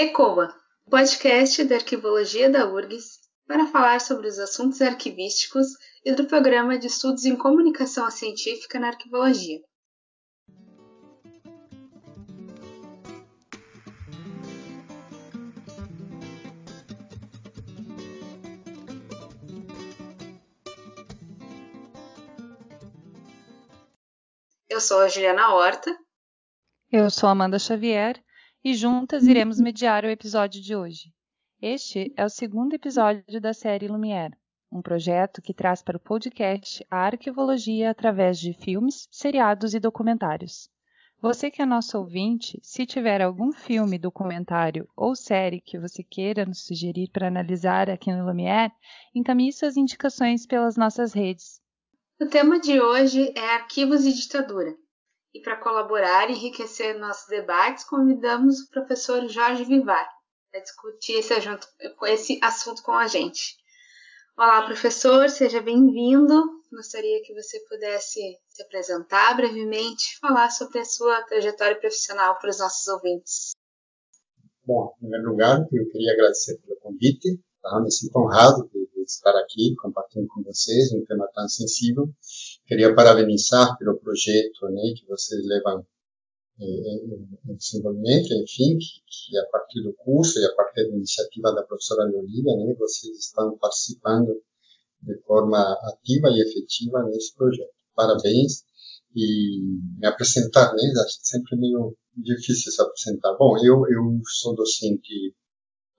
ECOA, podcast da Arquivologia da URGS, para falar sobre os assuntos arquivísticos e do Programa de Estudos em Comunicação Científica na Arquivologia. Eu sou a Juliana Horta. Eu sou Amanda Xavier e juntas iremos mediar o episódio de hoje. Este é o segundo episódio da série Lumière, um projeto que traz para o podcast a arquivologia através de filmes, seriados e documentários. Você que é nosso ouvinte, se tiver algum filme, documentário ou série que você queira nos sugerir para analisar aqui no Lumière, encaminhe suas indicações pelas nossas redes. O tema de hoje é arquivos e ditadura. E para colaborar e enriquecer nossos debates, convidamos o professor Jorge Vivar para discutir esse, esse assunto com a gente. Olá, professor, seja bem-vindo. Gostaria que você pudesse se apresentar brevemente, falar sobre a sua trajetória profissional para os nossos ouvintes. Bom, em primeiro lugar, eu queria agradecer pelo convite. Tá? Me sinto honrado de estar aqui compartilhando com vocês um tema tão sensível. Queria parabenizar pelo projeto né, que vocês levam em, desenvolvimento, enfim, que, que, a partir do curso e a partir da iniciativa da professora Leolida, né, vocês estão participando de forma ativa e efetiva nesse projeto. Parabéns e me apresentar, né, acho sempre meio difícil se apresentar. Bom, eu, eu sou docente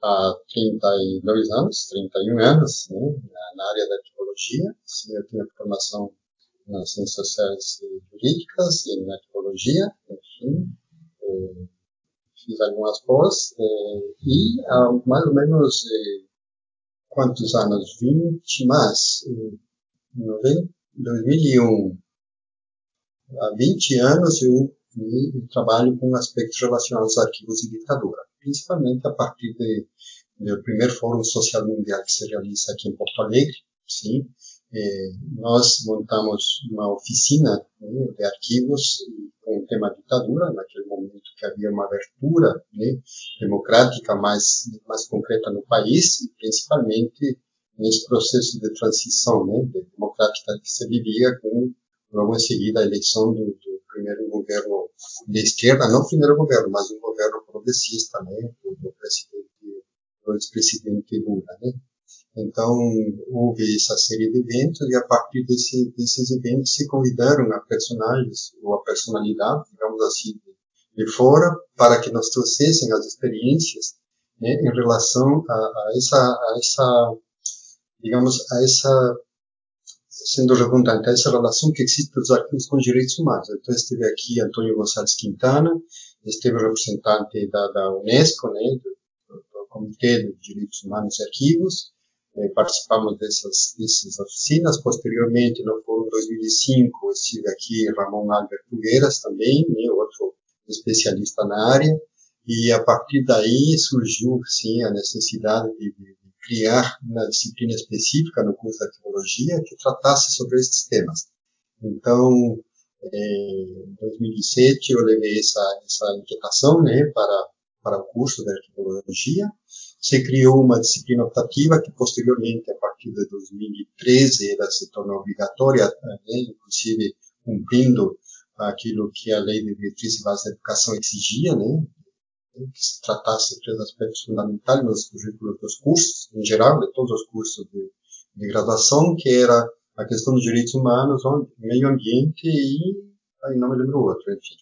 há 32 anos, 31 anos, né, na, área da arqueologia. Sim, eu tenho formação nas ciências sociais e jurídicas e na arqueologia, enfim. Eh, fiz algumas pós eh, e há mais ou menos eh, quantos anos? 20 mais. Em 2001, há 20 anos eu, eu trabalho com aspectos relacionados a arquivos e ditadura principalmente a partir do primeiro Fórum Social Mundial que se realiza aqui em Porto Alegre, sim, eh, nós montamos uma oficina né, de arquivos com o tema ditadura, naquele momento que havia uma abertura né, democrática mais, mais concreta no país, e principalmente nesse processo de transição né, de democrática que se vivia com, logo em seguida, a eleição do, do primeiro governo de esquerda, não o primeiro governo, mas um governo progressista, né, do, presidente, do ex-presidente Lula, né. Então, houve essa série de eventos e a partir desse, desses eventos se convidaram a personagens ou a personalidade, digamos assim, de, fora, para que nos trouxessem as experiências né, em relação a, a, essa, a essa, digamos, a essa sendo redundante, essa relação que existe dos arquivos com os direitos humanos. Então, esteve aqui Antônio Gonçalves Quintana, esteve representante da, da Unesco, né, do, do, Comitê de Direitos Humanos e Arquivos, eh, participamos dessas, dessas oficinas. Posteriormente, no Fórum 2005, estive aqui Ramon Albert Figueiras também, né, outro especialista na área, e a partir daí surgiu, sim, a necessidade de, de criar uma disciplina específica no curso de arqueologia que tratasse sobre esses temas. Então, em 2007 eu levei essa, essa inquietação né, para, para o curso de arqueologia. Se criou uma disciplina optativa que posteriormente, a partir de 2013, ela se tornou obrigatória, né, inclusive cumprindo aquilo que a Lei de Diretriz e Base da Educação exigia, né, que se tratasse de três aspectos fundamentais nos currículos dos cursos, em geral, de todos os cursos de, de graduação, que era a questão dos direitos humanos, meio ambiente e, aí não me lembro outro, enfim.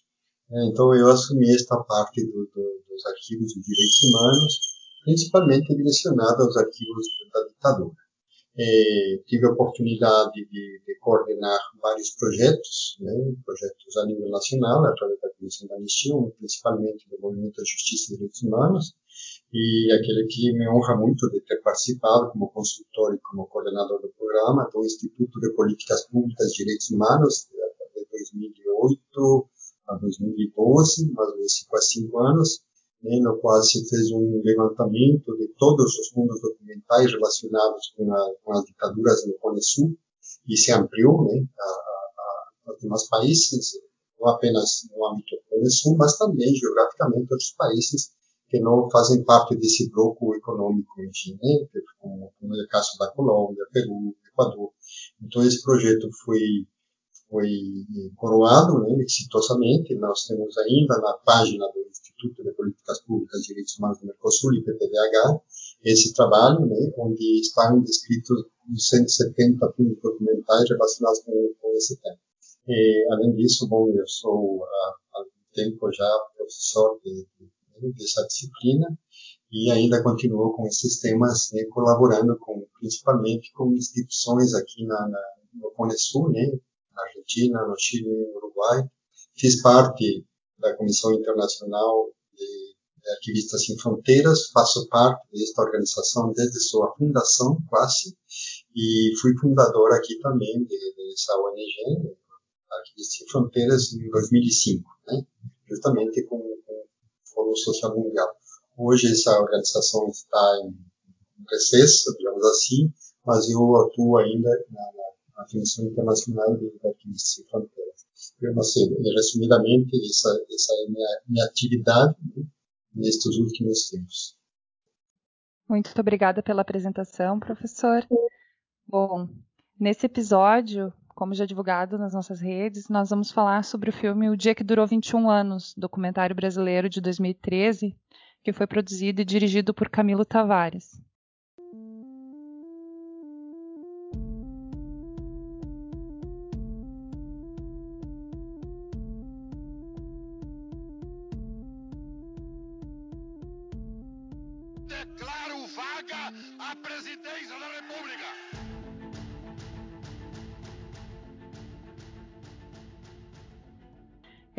Então eu assumi esta parte do, do, dos arquivos de direitos humanos, principalmente direcionada aos arquivos da ditadura. É, tive a oportunidade de, de, coordenar vários projetos, né, projetos a nível nacional, através da Comissão da Anistia, principalmente do Movimento Justiça e Direitos Humanos, e aquele que me honra muito de ter participado como consultor e como coordenador do programa do Instituto de Políticas Públicas de Direitos Humanos, de 2008 a 2012, mais ou menos quase cinco anos, né, no qual se fez um levantamento de todos os fundos documentais relacionados com, a, com as ditaduras no Cone Sul e se ampliou né, a, a, a demais países, não apenas no âmbito do Cone Sul, mas também geograficamente outros países que não fazem parte desse bloco econômico, enfim, como, como é o caso da Colômbia, Peru, Equador. Então esse projeto foi foi coroado né, exitosamente. Nós temos ainda na página do Instituto de Políticas Públicas e Direitos Humanos do Mercosul, IPPDH, esse trabalho, né, onde estão descritos 170 filmes documentais relacionados com, com esse tema. E, além disso, bom, eu sou há, há tempo já professor de, de, dessa disciplina e ainda continuo com esses temas, né, colaborando com, principalmente com instituições aqui na, na no Cone Sul, né, na Argentina, no Chile, no Uruguai. Fiz parte da Comissão Internacional de, de Arquivistas Sem Fronteiras, faço parte desta organização desde sua fundação, quase, e fui fundador aqui também de, dessa ONG, Arquivistas Sem Fronteiras, em 2005, né? justamente com, com o Fórum Social Mundial. Hoje essa organização está em recesso, digamos assim, mas eu atuo ainda na, na, Comissão Internacional de Arquivistas Sem Fronteiras. Eu não sei, resumidamente, essa, essa é minha, minha atividade né, nestes últimos tempos. Muito obrigada pela apresentação, professor. Bom, nesse episódio, como já divulgado nas nossas redes, nós vamos falar sobre o filme O Dia que Durou 21 Anos, documentário brasileiro de 2013, que foi produzido e dirigido por Camilo Tavares.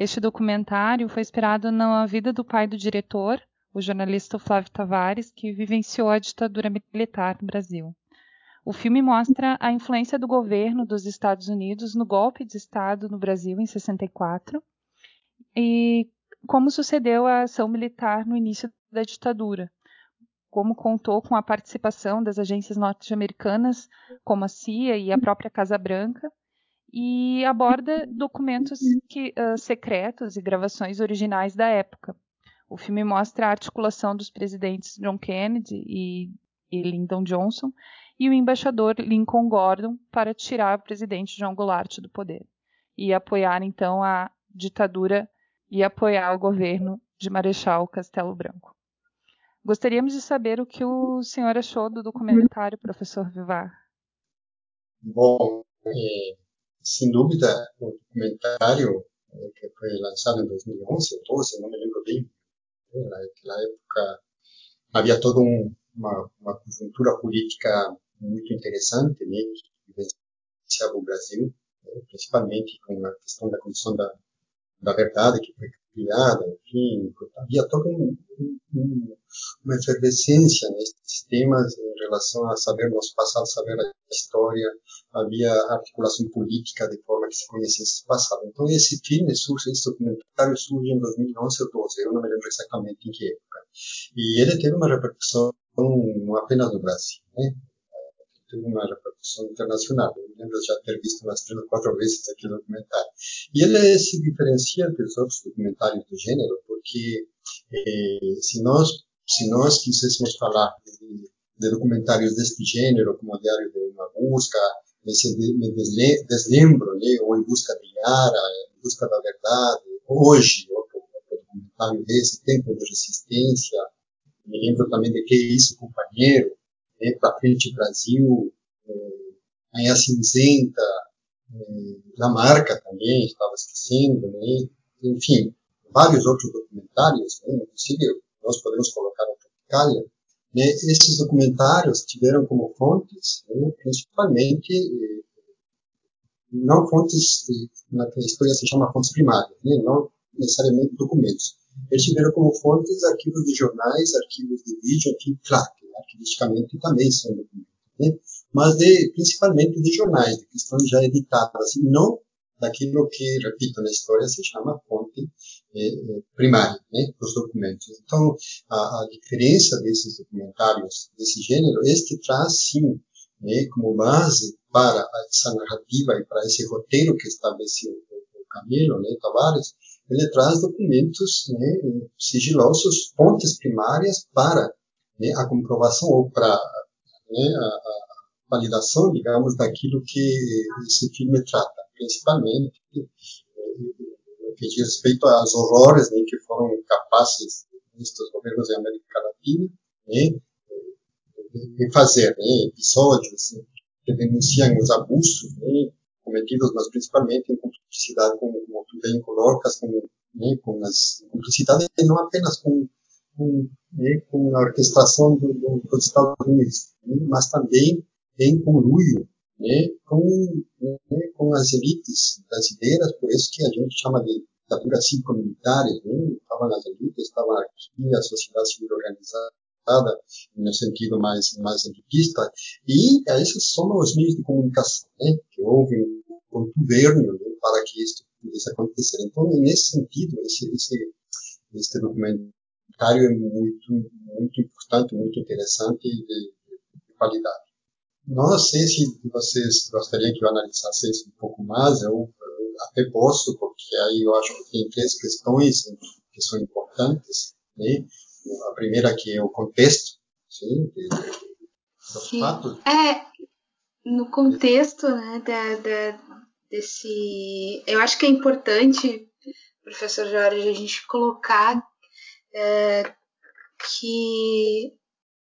Este documentário foi inspirado na vida do pai do diretor, o jornalista Flávio Tavares, que vivenciou a ditadura militar no Brasil. O filme mostra a influência do governo dos Estados Unidos no golpe de Estado no Brasil em 64 e como sucedeu a ação militar no início da ditadura, como contou com a participação das agências norte-americanas, como a CIA e a própria Casa Branca, e aborda documentos que, uh, secretos e gravações originais da época. O filme mostra a articulação dos presidentes John Kennedy e, e Lyndon Johnson e o embaixador Lincoln Gordon para tirar o presidente João Goulart do poder e apoiar então a ditadura e apoiar o governo de Marechal Castelo Branco. Gostaríamos de saber o que o senhor achou do documentário, professor Vivar. Bom, é, sem dúvida, o documentário eh, que foi lançado em 2011 ou 12, não me lembro bem, né, naquela época havia toda um, uma, uma conjuntura política muito interessante, né, que vivenciava o Brasil, né, principalmente com a questão da condição da, da verdade que foi enfim, havia toda um, um, uma efervescência nesses temas em relação a saber nosso passado, saber a história, havia articulação política de forma que se conhecesse esse passado. Então esse filme surge, esse documentário surge em 2011 ou 12, eu não me lembro exatamente em que época. E ele teve uma repercussão não apenas no Brasil, né? Uma repercussão internacional. Eu lembro já ter visto umas três ou quatro vezes aquele documentário. E ele se diferencia dos outros documentários do gênero, porque eh, se nós se nós quiséssemos falar de, de documentários deste gênero, como o Diário de uma Busca, me deslembro, né, ou Em Busca de Yara, Em Busca da Verdade, hoje, outro, outro documentário desse, Tempo de Resistência, me lembro também de Que Isso, Companheiro, né, Para Frente Brasil, é, Manhã Cinzenta, é, Marca também, estava esquecendo, né, enfim, vários outros documentários, né, inclusive nós podemos colocar a Tropicália, né, esses documentários tiveram como fontes, né, principalmente, eh, não fontes, na que a história se chama fontes primárias, né, não necessariamente documentos. Eles tiveram como fontes arquivos de jornais, arquivos de vídeo, enfim, claro, arquivisticamente também são documentos, né, mas de, principalmente de jornais, de questões já editadas, e não daquilo que, repito, na história se chama fonte eh, eh, primária, né, dos documentos. Então, a, a, diferença desses documentários desse gênero, este traz, sim, né, como base para essa narrativa e para esse roteiro que estabeleceu o, o Camilo, né, Tavares, ele traz documentos né, sigilosos, fontes primárias para né, a comprovação ou para né, a, a, validação, digamos, daquilo que esse filme trata, principalmente no que diz respeito às horrores né, que foram capazes estes governos da América Latina né, de fazer né, episódios que denunciam os abusos né, cometidos, mas principalmente em cumplicidade, com, como tu bem colocas, com, né, com as cumplicidade não apenas com, com, né, com a orquestração do, do, dos Estados Unidos, né, mas também em conluio né, com, né, com as elites brasileiras, por isso que a gente chama de ditadura cívico-militares, né, estavam as elites, estava aqui a sociedade civil organizada, no sentido mais mais elitista e esses são os meios de comunicação né, que houve um contubernio né, para que isso pudesse acontecer. Então nesse sentido esse esse este é muito muito importante muito interessante e de, de qualidade não sei se vocês gostariam que eu analisasse isso um pouco mais, eu, eu até posso, porque aí eu acho que tem três questões que são importantes. Né? A primeira que é o contexto, sim, de, dos sim. fatos. É, no contexto né, da, da, desse... Eu acho que é importante, professor Jorge, a gente colocar é, que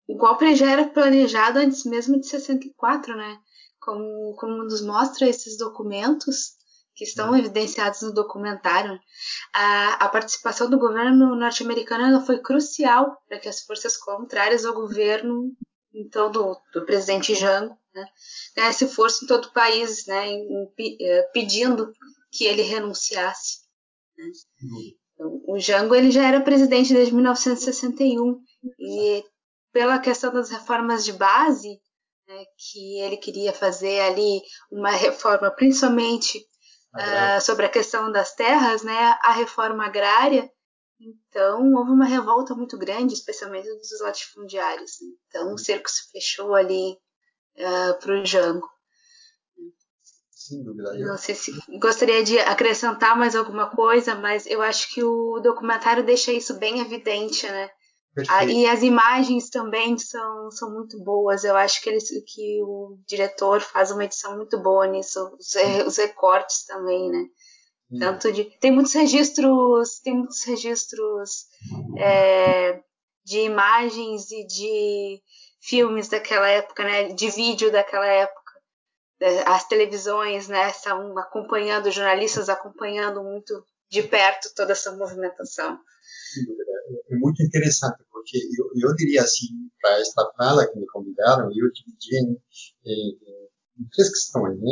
o golpe já era planejado antes mesmo de 64, né? Como, como nos mostra esses documentos que estão uhum. evidenciados no documentário, a, a participação do governo norte-americano foi crucial para que as forças contrárias ao governo, então do, do presidente Jango, né, ganhasse força em todo o país, né, em, em, eh, pedindo que ele renunciasse. Né. Uhum. Então, o Jango ele já era presidente desde 1961 e pela questão das reformas de base, né, que ele queria fazer ali uma reforma, principalmente uh, sobre a questão das terras, né, a reforma agrária. Então, houve uma revolta muito grande, especialmente dos latifundiários. Então, o cerco se fechou ali uh, ah, para o Jango. Sem dúvida. Não sei se gostaria de acrescentar mais alguma coisa, mas eu acho que o documentário deixa isso bem evidente, né? Ah, e as imagens também são, são muito boas. Eu acho que, eles, que o diretor faz uma edição muito boa nisso. Os, os recortes também, né? Tanto de, tem muitos registros, tem muitos registros é, de imagens e de filmes daquela época, né? De vídeo daquela época. As televisões, né? Estão acompanhando, jornalistas acompanhando muito de perto toda essa movimentação. É muito interessante porque eu, eu diria assim, para esta fala que me convidaram, eu dividi em, em, em três questões né,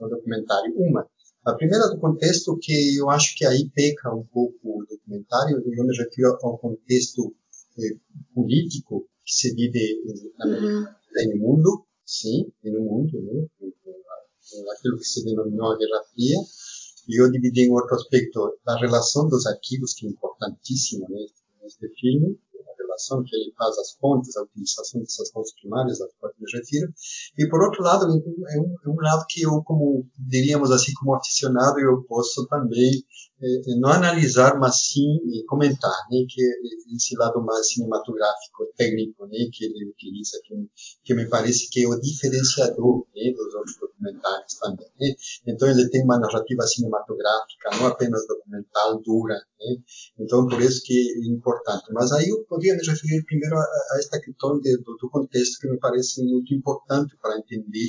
no documentário. Uma, a primeira do contexto que eu acho que aí peca um pouco o documentário, eu me refiro ao contexto eh, político que se vive na uhum. no mundo, sim, no mundo, né, aquilo que se denominou a Guerra Fria, e eu dividi em outro aspecto da relação dos arquivos, que é importantíssimo né, neste filme, relação que ele faz as fontes, a utilização dessas fontes primárias, das quais me refiro, e por outro lado, é um, é um lado que eu, como diríamos assim, como aficionado, eu posso também não analisar, mas sim comentar, né, que esse lado mais cinematográfico, técnico, né, que ele utiliza, que, que me parece que é o diferenciador né, dos outros documentários também. Né? Então ele tem uma narrativa cinematográfica, não apenas documental dura. Né? Então por isso que é importante. Mas aí eu poderia me referir primeiro a, a esta questão de, do, do contexto que me parece muito importante para entender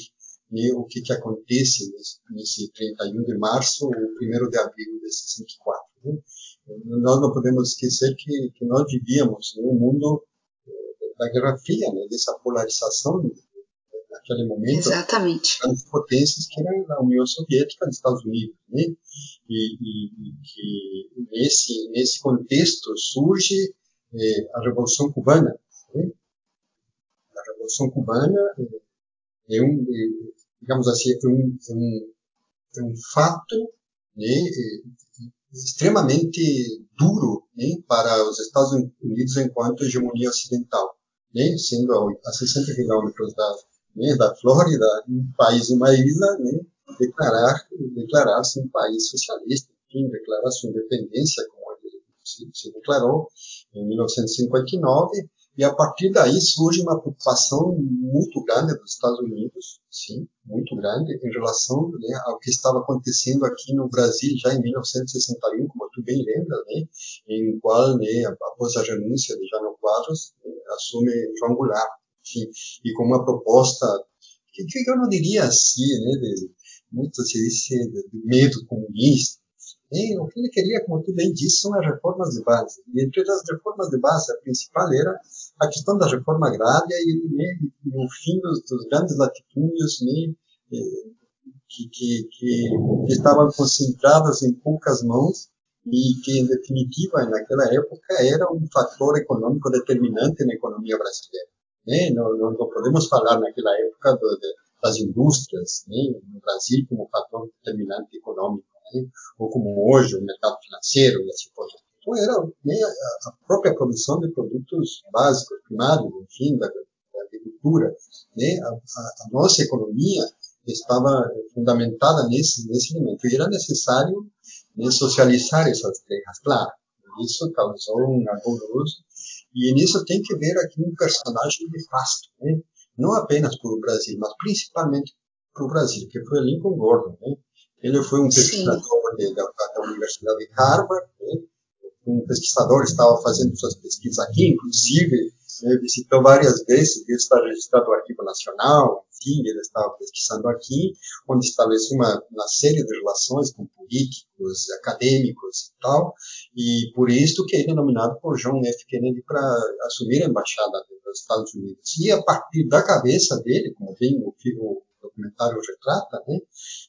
né, o que, que acontece nesse, nesse 31 de março ou 1 de abril de 64. Né? Nós não podemos esquecer que, que nós vivíamos em um mundo eh, da Guerra Fria, né, dessa polarização naquele momento Exatamente. as potências que eram a União Soviética e os Estados Unidos, né? E, e, e, que nesse nesse contexto surge eh, a Revolução Cubana. Né? A Revolução Cubana é, é um é, digamos assim, é um, é um, é um fato né, extremamente duro né, para os Estados Unidos enquanto hegemonia ocidental, né, sendo a, 60 quilômetros da, né, da Flórida um país, uma ilha, né, declarar declarar-se um país socialista, enfim, declarar sua independência, como ele se, se declarou em 1959, e a partir daí surge uma preocupação muito grande dos Estados Unidos, sim, muito grande, em relação né, ao que estava acontecendo aqui no Brasil já em 1961, como tu bem lembra, né, em qual, né, após a renúncia de Jânio Quadros, né, assume João Goulart, enfim, e com uma proposta que, que eu não diria assim, né, de, muito se diz de, medo comunista, o que ele queria, como tu bem disse, são as reformas de base. E entre as reformas de base, a principal era a questão da reforma agrária e, né, e o fim dos, dos grandes latifúndios né, que, que, que, estavam concentrados em poucas mãos e que, em definitiva, naquela época, era um fator econômico determinante na economia brasileira. Né? Não, não, não podemos falar naquela época do, de, das indústrias né, no Brasil como fator determinante econômico né? ou como hoje o mercado financeiro e assim por diante. Então, era a própria produção de produtos básicos, primários, enfim, da, da agricultura. Né? A, a, a, nossa economia estava fundamentada nesse, nesse elemento. E era necessário né, socializar essas terras, claro. Isso causou um alvoroço. E nisso tem que ver aqui um personagem nefasto, né? não apenas para o Brasil, mas principalmente para o Brasil, que foi Lincoln Gordon. Né? Ele foi um pesquisador de, da, da, Universidade de Harvard, né? um pesquisador estava fazendo suas pesquisas aqui, inclusive né, visitou várias vezes, ele está registrado no Arquivo Nacional, enfim, ele estava pesquisando aqui, onde estabeleceu uma, uma série de relações com políticos, acadêmicos e tal, e por isso que ele é nominado por John F. Kennedy para assumir a embaixada dos Estados Unidos. E a partir da cabeça dele, como bem o, o documentário retrata, né,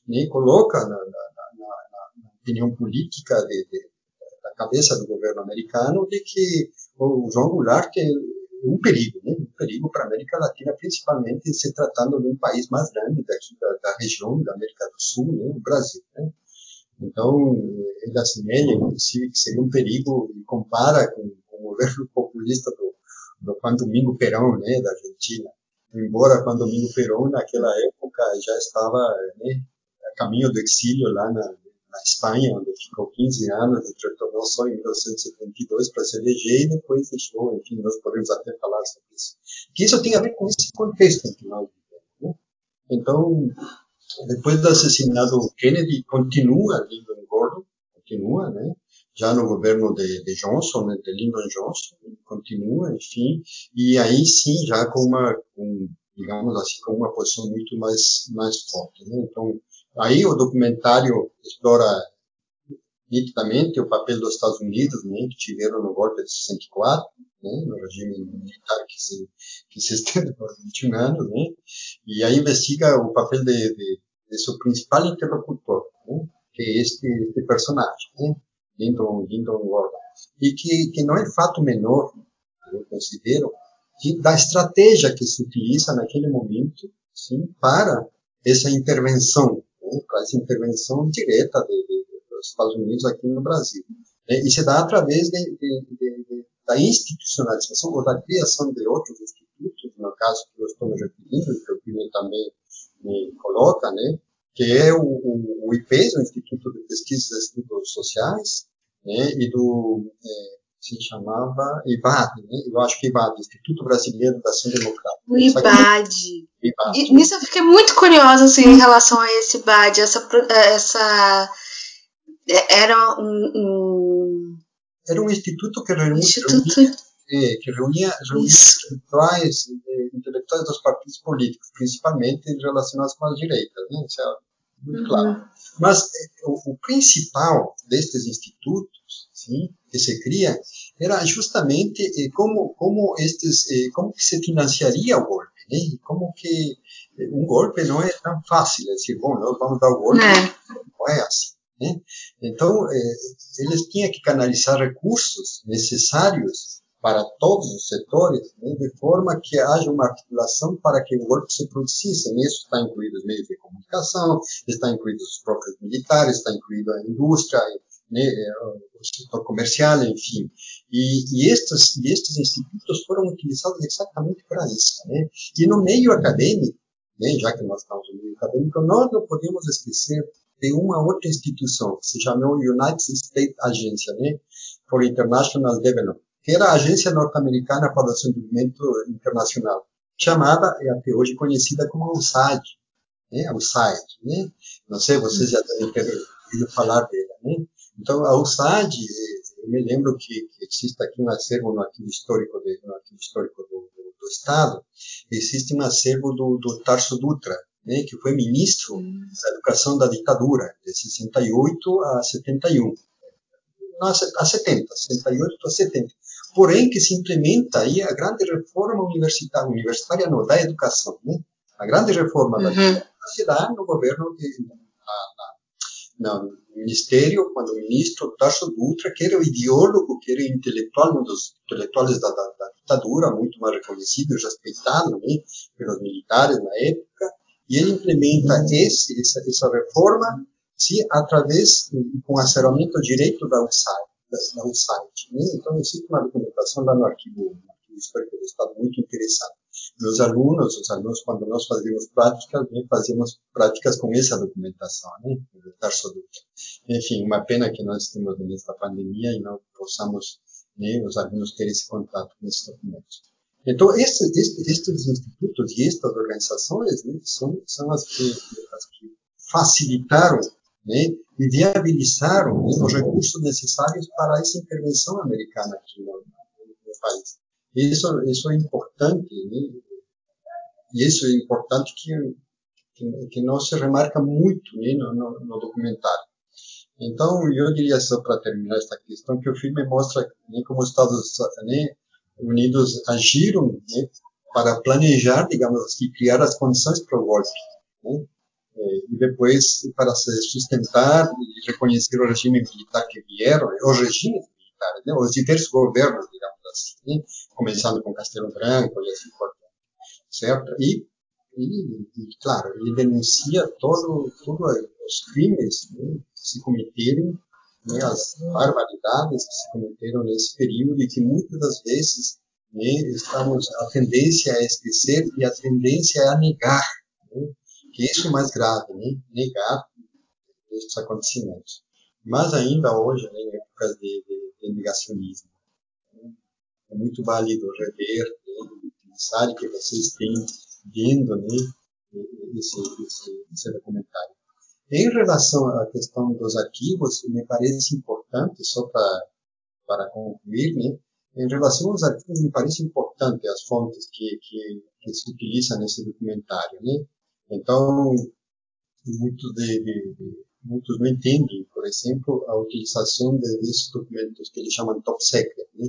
né, coloca na, na, na, na, opinião política de, de, da cabeça do governo americano de que o João Goulart é um perigo, né, um perigo para a América Latina, principalmente se tratando de um país mais grande daqui da, da região da América do Sul, né, o Brasil. Né. Então, ele assemelha, inclusive, que seria um perigo e compara com, com o governo populista do, do Juan Domingo Perón, né, da Argentina. Embora Juan Domingo Perón, naquela época, já estava né, a caminho do exílio lá na, na Espanha, onde ficou 15 anos e retornou só em 1972 para se eleger e depois deixou, enfim, nós podemos até falar sobre isso. Que isso tem a ver com esse contexto em que nós. Né? Então, depois do assassinato Kennedy, continua Lyndon Gordon, continua, né? Já no governo de, de Johnson, né, de Lyndon Johnson, continua, enfim, e aí sim, já com uma, com, digamos assim, com uma posição muito mais, mais forte, né? Então, aí o documentário explora nitidamente o papel dos Estados Unidos, né, que tiveram no golpe de 64, né, no regime militar que se, que se estende por 21 anos, né, e aí investiga o papel de, de, de seu principal interlocutor, né, que é este, este personagem, né, Lyndon, Lyndon Gordon, e que, que não é fato menor, eu considero, de, da estratégia que se utiliza naquele momento, sim, para essa intervenção, né, para essa intervenção direta de, de dos Estados Unidos aqui no Brasil. Né? E se dá através da institucionalização ou da criação de outros institutos, no caso que eu estou me referindo, que o Pino também me coloca, né? Que é o, o, o IPES, o Instituto de Pesquisas e Estudos Sociais, né? e do, é, se chamava IBAD, né? eu acho que IBAD, Instituto Brasileiro da Ação Democrática. O IBAD. IBAD. E, nisso eu fiquei muito curiosa assim, em relação a esse IBAD, essa, essa é, era um, um, Era um instituto que reunia, instituto... reunia, é, que reunia, reunia intelectuais, é, intelectuais dos partidos políticos, principalmente relacionados com as direitas, né? Isso é muito uhum. claro. Mas é, o, o, principal destes institutos, sim, que se cria, era justamente eh, como como estes eh, como que se financiaria o golpe, né? Como que um golpe não é tão fácil, é dizer, bom, nós vamos dar o golpe, não, não é assim. Né? Então, eh, eles tinham que canalizar recursos necessários para todos os setores, né, de forma que haja uma articulação para que o golpe se produzisse. Nisso está incluído os meios de comunicação, está incluído os próprios militares, está incluído a indústria, né, o setor comercial, enfim. E, e, estes, e estes institutos foram utilizados exatamente para isso. Né? E no meio acadêmico, né, já que nós estamos no meio acadêmico, nós não podemos esquecer de uma outra instituição, que se chamou United States Agency né, for International Development, que era a agência norte-americana para o desenvolvimento internacional, chamada e até hoje conhecida como USAID, né, USAID, né? Não sei, vocês já devem ter ouvido falar dela, né? Então, a USAID, eu me lembro que, que existe aqui um acervo no arquivo histórico, de, no arquivo histórico do, do, do Estado, existe um acervo do, do Tarso Dutra, né, que foi ministro da educação da ditadura, de 68 a 71. Não, a 70, 68 a 70. Porém, que se implementa aí a grande reforma universitária, universitária não, da educação, né? A grande reforma uhum. da educação se dá no governo de, na, na, no ministério, quando o ministro Tarso Dutra, que era o ideólogo, que era o intelectual, um dos intelectuais da, da, da ditadura, muito mais reconhecido e respeitado né, pelos militares na época, e ele implementa esse, essa, essa reforma se através com acerramento direito da USAID, da USAID né? Então existe uma documentação lá no arquivo, no arquivo histórico do Estado muito interessante. Meus alunos, os alunos quando nós fazíamos práticas, né, fazíamos práticas com essa documentação, né, Enfim, uma pena que nós estamos nesta pandemia e não possamos né, os alunos ter esse contato com esses documentos. Então, estes, estes institutos e estas organizações né, são, são as, que, as que facilitaram né, e viabilizaram né, os recursos necessários para essa intervenção americana aqui no, no país. Isso, isso é importante, né, e isso é importante que, que, que não se remarca muito né, no, no, no, documentário. Então, eu diria só para terminar esta questão que o filme mostra né, como os Estados né, Unidos agiram né, para planejar, digamos assim, criar as condições para o golpe. E depois, para se sustentar e reconhecer o regime militar que vieram, os regimes militares, né? os diversos governos, digamos assim, começando com Castelo Branco e assim por certo? E, e, e, claro, ele denuncia todo, todos os crimes né? que se cometeram né, as barbaridades que se cometeram nesse período e que muitas das vezes né, estamos a tendência a esquecer e a tendência a negar, isso é mais grave, né, negar esses acontecimentos. Mas ainda hoje, né, em épocas de, de, de negacionismo, né, é muito válido rever, né, pensar que vocês têm vendo né, esse, esse, esse documentário. Em relação à questão dos arquivos, me parece importante, só para, para concluir, né, em relação aos arquivos, me parece importante as fontes que, que, que se utilizam nesse documentário. Né? Então, muitos, de, de, de, muitos não entendem, por exemplo, a utilização de, desses documentos que eles chamam top secret. Né?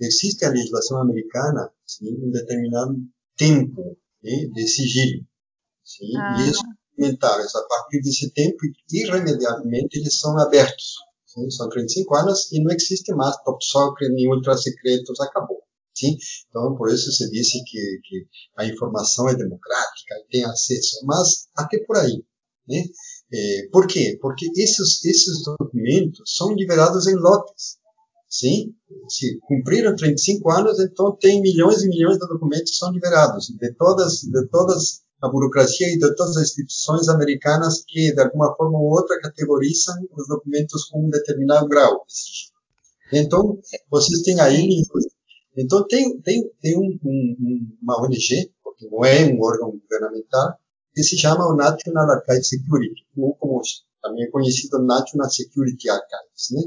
Existe a legislação americana sim, um determinado tempo né, de sigilo. Sim, ah. E isso documentários, a partir desse tempo, irremediavelmente, eles são abertos. Sim? São 35 anos e não existe mais top secret nem ultra secretos, acabou. Sim? Então, por isso se disse que, que a informação é democrática, tem acesso, mas até por aí. Né? É, por quê? Porque esses, esses documentos são liberados em lotes. Sim? Se cumpriram 35 anos, então tem milhões e milhões de documentos que são liberados de todas, de todas a burocracia e de todas as instituições americanas que, de alguma forma ou outra, categorizam os documentos com um determinado grau. Então, vocês têm aí. Então, tem, tem, tem um, um, uma ONG, porque não é um órgão governamental, que se chama o National Archive Security, ou como também é conhecido National Security Archives. Né?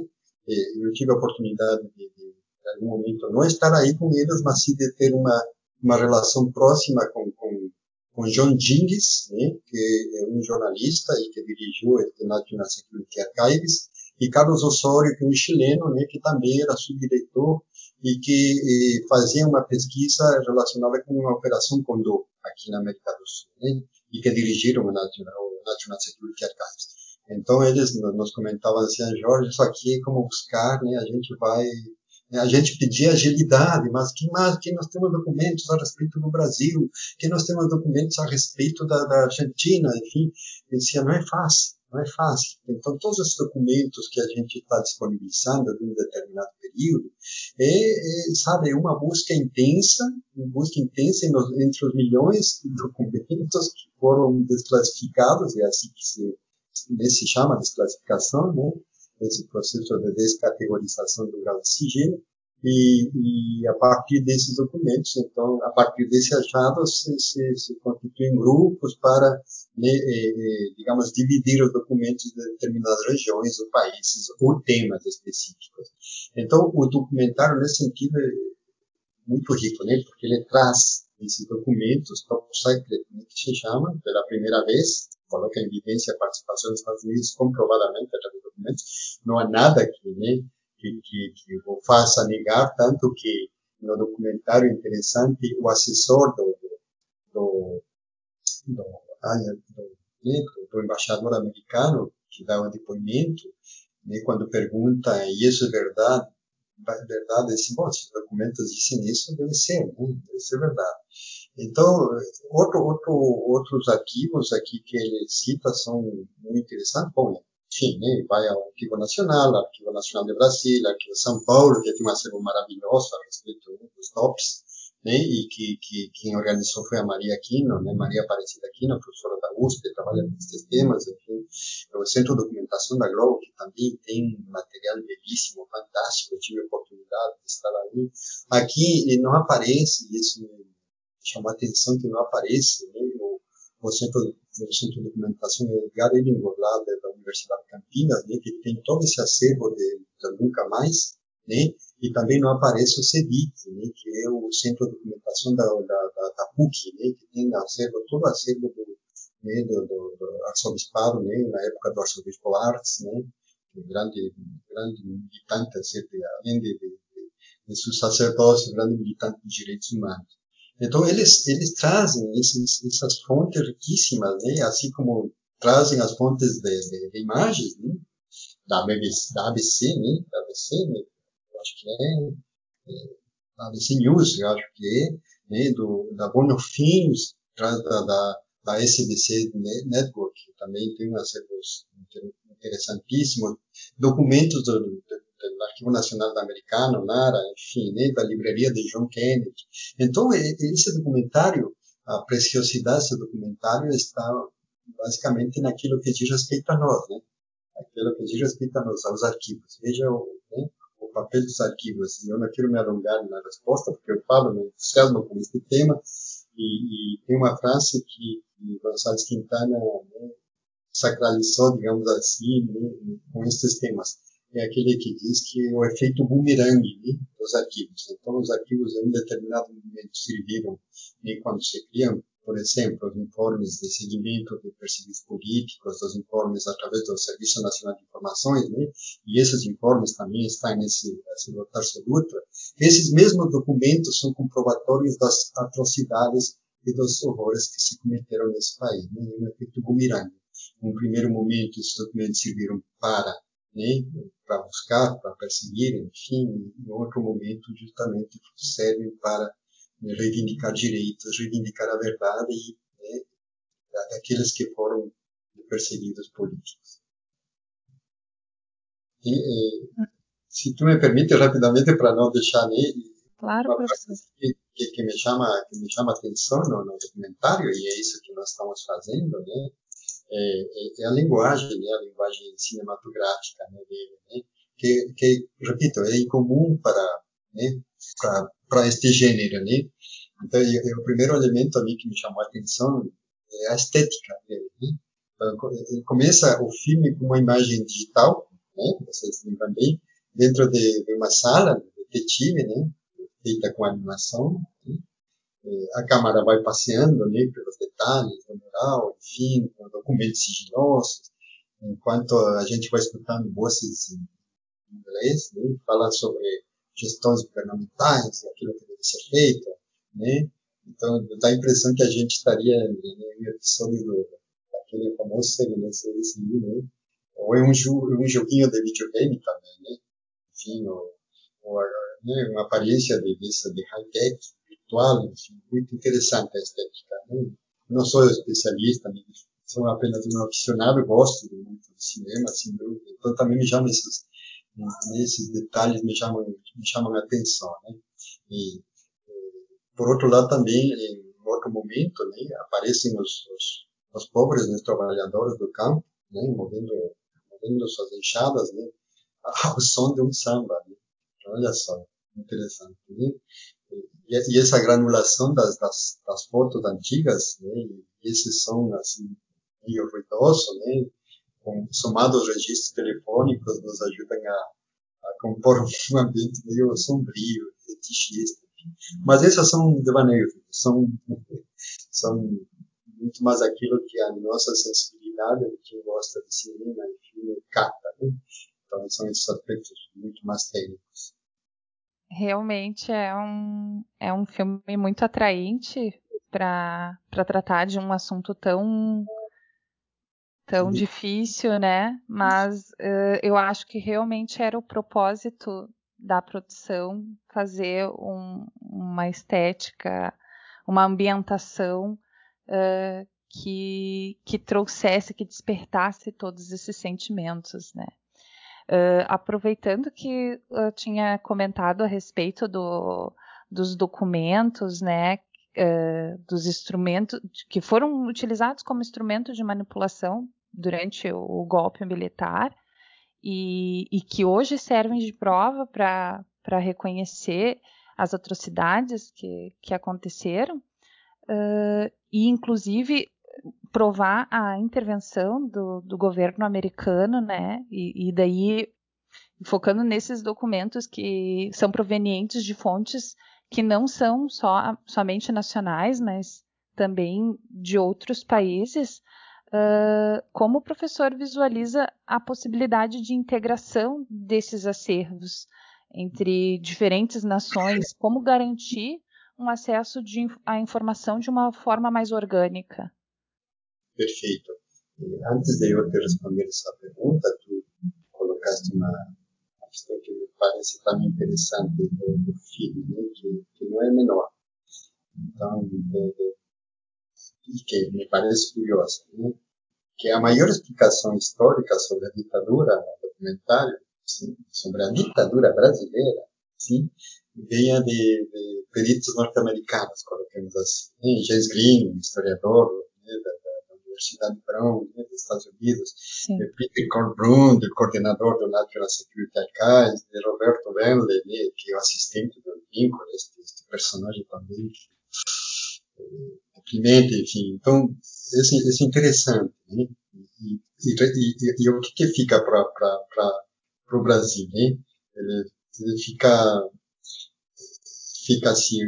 Eu tive a oportunidade de, de, de, algum momento, não estar aí com eles, mas sim de ter uma, uma relação próxima com, com com John Jingis, né, que é um jornalista e que dirigiu este National Security Archives, e Carlos Osório, que é um chileno, né, que também era subdiretor e que fazia uma pesquisa relacionada com uma operação Condor aqui na América do Sul, né, e que dirigiram o National, o National Security Archives. Então eles nos comentavam assim, ah, Jorge, isso aqui é como buscar, né, a gente vai a gente pedia agilidade, mas que mais que nós temos documentos a respeito do Brasil, que nós temos documentos a respeito da, da Argentina, enfim, eu dizia, não é fácil, não é fácil. Então, todos os documentos que a gente está disponibilizando de um determinado período, é, é, sabe, uma busca intensa, uma busca intensa entre os milhões de documentos que foram desclassificados, é assim que se, nesse chama desclassificação, né? esse processo de descategorização do grau de sigilo, e, e, a partir desses documentos, então, a partir desses achados, se, se, se constituem grupos para, né, digamos, dividir os documentos de determinadas regiões ou países ou temas específicos. Então, o documentário, nesse sentido, é muito rico, né, porque ele traz esses documentos top secret, né, que se chama, pela primeira vez, coloca em evidência a participação dos Estados Unidos comprovadamente através dos documentos. Não há nada que, né, que, que, que o faça negar, tanto que no documentário interessante, o assessor do, do, do, do, do, do embaixador americano, que dá um depoimento, né, quando pergunta, e isso é verdade? Verdade, esse, bom, se os documentos dizem isso, deve ser, né? deve ser verdade. Então, outro, outro, outros arquivos aqui que ele cita são muito interessantes. Bom, enfim, né, vai ao Arquivo Nacional, Arquivo Nacional de Brasília, Arquivo São Paulo, que tem um acervo maravilhoso a respeito dos TOPs, né, e que, que quem organizou foi a Maria Aquino, né, Maria Aparecida Aquino, professora da USP, trabalha com esses temas, enfim, o Centro de Documentação da Globo, que também tem material belíssimo, fantástico, eu tive a oportunidade de estar aí. Aqui não aparece, isso me chamou a atenção que não aparece, né, o, o Centro do Centro de Documentação Edgar Edinburgh, lá da Universidade de Campinas, né, que tem todo esse acervo de, de Nunca Mais, né, e também não aparece o CEDIC, né, que é o Centro de Documentação da, da, da, da PUC, né, que tem acervo, todo o acervo do, né, do, do, do arcebispado, né, na época do arcebispo Arts, né, grande, grande militante, além de, de, de, de seus sacerdócios, grande militante de direitos humanos. Então, eles, eles trazem esses, essas fontes riquíssimas, né? assim como trazem as fontes de, de, de imagens né? da, BBC, da ABC, né? da ABC, né? Acho que é, é da ABC News, eu acho que é, né? Do, da Bonofins, da, da, da SBC Network, também tem acervos interessantíssimos, documentos do, do do Arquivo Nacional da Americana, NARA, enfim, né, da livraria de John Kennedy. Então, esse documentário, a preciosidade desse documentário está basicamente naquilo que diz respeito a nós, né? Aquilo que diz respeito a nós, aos arquivos. Veja o, né, papel dos arquivos. Eu não quero me alongar na resposta, porque eu falo, me entusiasmo com este tema, e, e tem uma frase que, que Gonçalves Quintana né, sacralizou, digamos assim, né, com estes temas é aquele que diz que o efeito bumerangue né, dos arquivos. Então, os arquivos em um determinado momento serviram né, quando se criam, por exemplo, os informes de seguimento de perseguidos políticos, os informes através do Serviço Nacional de Informações, né, e esses informes também estão nesse, nesse absoluto. Esses mesmos documentos são comprovatórios das atrocidades e dos horrores que se cometeram nesse país, né, um efeito bumerangue. No primeiro momento, esses documentos serviram para né, para buscar, para perseguir, enfim, em outro momento justamente servem para reivindicar direitos, reivindicar a verdade e né, daqueles que foram perseguidos políticos. E, eh, se tu me permite rapidamente para não deixar nele claro, uma que, que, que, me chama que me chama atenção no, no documentário e é isso que nós estamos fazendo, né? é, é, é, a linguagem, né, a linguagem cinematográfica né, dele, né, que, que, repito, é incomum para, né, para, este gênero, né. Então, é, o primeiro elemento ali que me chamou a atenção é a estética dele, né. Então, ele começa o filme com uma imagem digital, né, vocês lembram bem, dentro de, de uma sala de detetive, né, feita com animação, né, a Câmara vai passeando né, pelos detalhes do mural, enfim, com documentos sigilosos, enquanto a gente vai escutando vozes em inglês, né, falando sobre gestões governamentais aquilo que deve ser feito, né? Então, dá a impressão que a gente estaria em um episódio do, daquele famoso CNCSI, né? Ou em um, um joguinho de videogame também, né? Enfim, ou, ou né, uma aparência de, de, high-tech, virtual, enfim, muito interessante a estética. Né? Não sou especialista, sou apenas um aficionado, gosto muito de cinema, dúvida. Então também me chamam esses, esses detalhes me chamam, me chamam a atenção, né? E, por outro lado também, em outro momento, né, aparecem os, os, os pobres, os trabalhadores do campo, né, movendo, movendo suas enxadas, né, ao som de um samba. Né. Olha só, interessante. Né? E, e essa granulação das, das, das fotos antigas, né, e esse som assim meio ruidoso, né, somado aos registros telefônicos, nos ajudam a, a compor um ambiente meio sombrio, fetichista. Mas essas são devaneios, são, são muito mais aquilo que a nossa sensibilidade de quem gosta de cinema e filme capta. Né? Então são esses aspectos muito mais técnicos. Realmente é um, é um filme muito atraente para tratar de um assunto tão tão difícil, né? Mas uh, eu acho que realmente era o propósito da produção fazer um, uma estética, uma ambientação uh, que, que trouxesse, que despertasse todos esses sentimentos, né? Uh, aproveitando que eu tinha comentado a respeito do, dos documentos, né, uh, dos instrumentos que foram utilizados como instrumento de manipulação durante o, golpe militar e, e, que hoje servem de prova para reconhecer as atrocidades que, que aconteceram uh, e, inclusive, provar a intervenção do, do governo americano, né? E, e, daí focando nesses documentos que são provenientes de fontes que não são só somente nacionais, mas também de outros países. Uh, como o professor visualiza a possibilidade de integração desses acervos entre diferentes nações? Como garantir um acesso de, à informação de uma forma mais orgânica? Perfeito. Antes de eu te responder essa pergunta, tu colocaste uma, questão que me parece também interessante do, do filme, né? que, que, não é menor. Então, de, e que me parece curiosa, né? que a maior explicação histórica sobre a ditadura no documentário, sim, sobre a ditadura brasileira, sim, venha de, de peritos norte-americanos, colocamos assim. Né? James Green, historiador né, da, da, Universidade Brown né, dos Estados Unidos, Sim. Peter Corbrun, do coordenador do National Security Archives, de Roberto Benley, né, que é o assistente do Lincoln, este, este personagem também deprimente, é, enfim. Então, esse, esse é interessante. Né? E, e, e, e, o que, que fica para o Brasil? Né? Ele, ele fica fica assim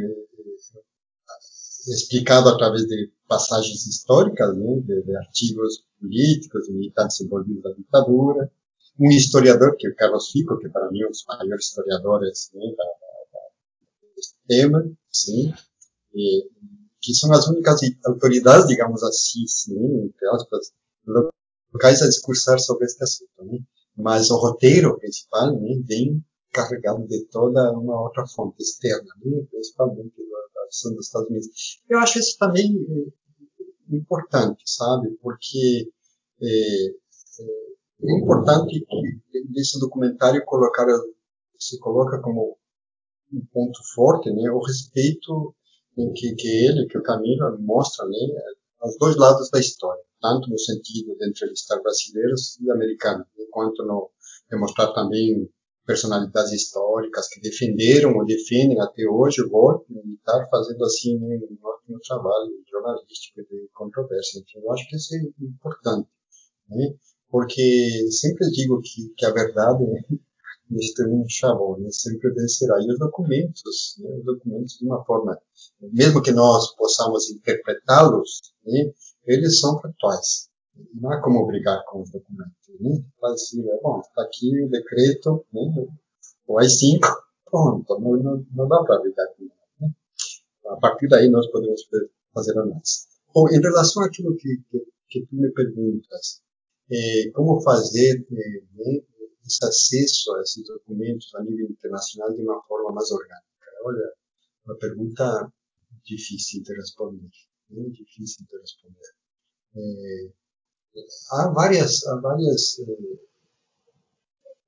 explicado através de passagens históricas, né, de, de artigos políticos, militantes envolvidos na ditadura. Um historiador, que é o Carlos Fico, que para mim é um dos maiores historiadores né, da, da, deste tema, sim, e, que são as únicas autoridades, digamos assim, sim, entre aspas, locais a discursar sobre este assunto. Né? Mas o roteiro principal né, vem carregado de toda uma outra fonte externa, né? principalmente da ação dos Estados Unidos. Eu acho isso também é, importante, sabe? Porque é, é importante que nesse documentário colocar se coloca como um ponto forte, né, o respeito que, que ele, que o Camilo mostra, né, os dois lados da história, tanto no sentido de entrevistar brasileiros e americanos, quanto no demonstrar também personalidades históricas que defenderam ou defendem até hoje o golpe militar, fazendo assim um ótimo trabalho jornalístico de controvérsia. Enfim, eu acho que isso é importante, né? porque sempre digo que, que a verdade chavão, né? sempre vencerá. E os documentos, né? os documentos de uma forma, mesmo que nós possamos interpretá-los, né? eles são factuais. Não há como brigar com os documentos. Né? Assim, é bom, está aqui o decreto, né? o AI-5, pronto, não, não, não dá para brigar com ele. Né? A partir daí nós podemos fazer análise. Bom, em relação àquilo que, que, que tu me perguntas, é, como fazer é, né, esse a esses documentos a nível internacional de uma forma mais orgânica? Olha, uma pergunta difícil de responder. Né? Difícil de responder. É, há várias, há várias eh,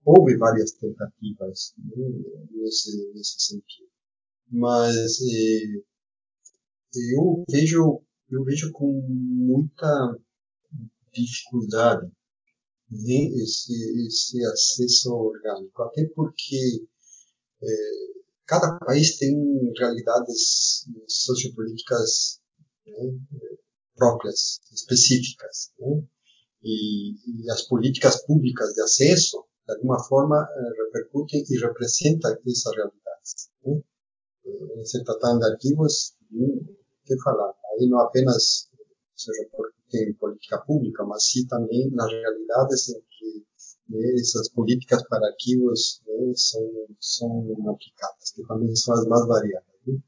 houve várias tentativas né, nesse, nesse sentido, mas eh, eu vejo eu vejo com muita dificuldade esse, esse acesso orgânico, até porque é, cada país tem realidades sociopolíticas né, próprias, específicas, né, e, e, as políticas públicas de acesso, de alguma forma, repercutem e representam essas realidades. Né. Se tratando de arquivos, que falar, aí não apenas seja porque tem política pública, mas sim também nas realidades em que né, essas políticas para arquivos né, são, são aplicadas, que também são as mais variadas. Né?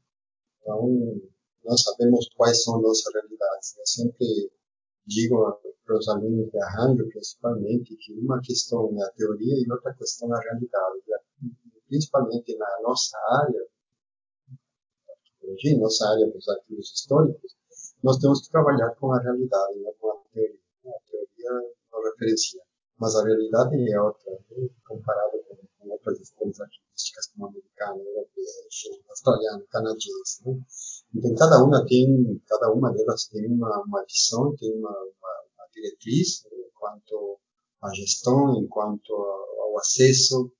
Então, nós sabemos quais são nossas realidades. Eu sempre digo para os alunos de arranjo, principalmente, que uma questão é a teoria e outra questão é a realidade. Principalmente na nossa área, nossa área dos arquivos históricos, nós temos que trabalhar com a realidade, não com a teoria. A teoria não referencia, mas a realidade é outra, né? comparada com, com, outras escolas arquivísticas, como a americana, europeia, australiana, canadense. Né? Então, cada uma tem, cada uma delas tem uma, uma visão, tem uma, uma, uma diretriz né? quanto à gestão, enquanto ao acesso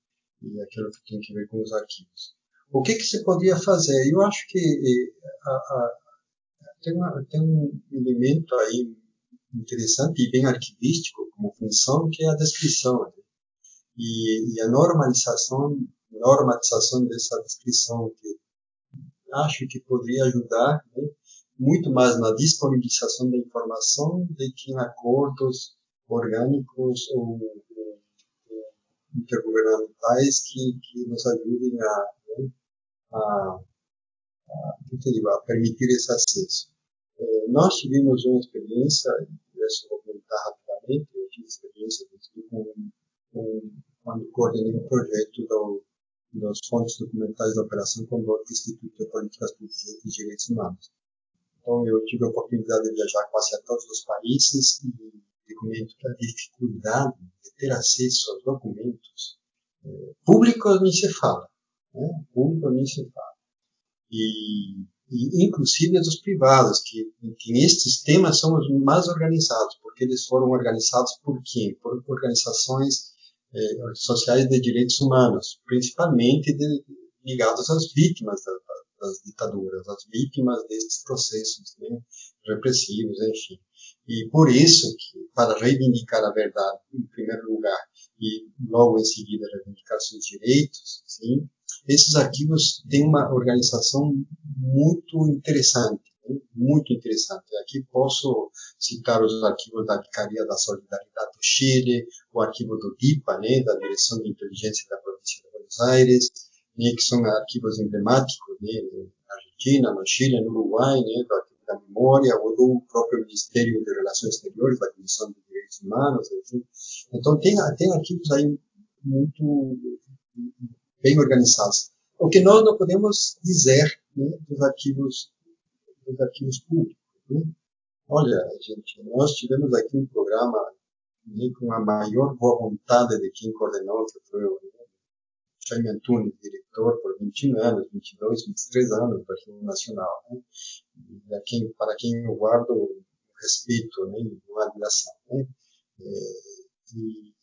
e aquilo que tem que ver com os arquivos. O que, que se poderia fazer? Eu acho que eh, a, tem, uma, tem um elemento aí interessante e bem arquivístico como função, que é a descrição. Né? E, e, a normalização, normatização dessa descrição, que acho que poderia ajudar né? muito mais na disponibilização da informação do que em acordos orgânicos ou, ou intergovernamentais que, que nos ajudem a, né? a a, permitir esse acesso. É, nós tivemos uma experiência, eu vou comentar rapidamente, eu tive experiência com, com, quando coordenei um projeto do, dos fontes documentais da Operação Condor do Instituto de Políticas Públicas e Direitos Humanos. Então, eu tive a oportunidade de viajar quase a todos os países e documento que a dificuldade de ter acesso aos documentos é, públicos nem se fala. Né? Público nem se fala e, e inclusive dos privados, que, que nestes temas são os mais organizados, porque eles foram organizados por quem? Por organizações eh, sociais de direitos humanos, principalmente de, ligados às vítimas da, das ditaduras, às vítimas desses processos né, repressivos, enfim. E por isso que, para reivindicar a verdade, em primeiro lugar, e logo em seguida reivindicar seus direitos, sim, esses arquivos têm uma organização muito interessante, muito interessante. Aqui posso citar os arquivos da Vicaria da Solidariedade do Chile, o arquivo do DIPA, né, da Direção de Inteligência da Província de Buenos Aires, né, que são arquivos emblemáticos né, na Argentina, no Chile, no Uruguai, né, do arquivo da memória, ou do próprio Ministério de Relações Exteriores, da Comissão de Direitos Humanos, enfim. Então tem, tem arquivos aí muito bem organizados. O que nós não podemos dizer né, dos arquivos dos arquivos públicos. Né? Olha, gente, nós tivemos aqui um programa né, com a maior boa vontade de quem coordenou, que foi o Jaime Antunes, diretor por 21 anos, 22, 23 anos do Arquivo Nacional. Né? Quem, para quem eu guardo respeito né, e admiração. Né? É, e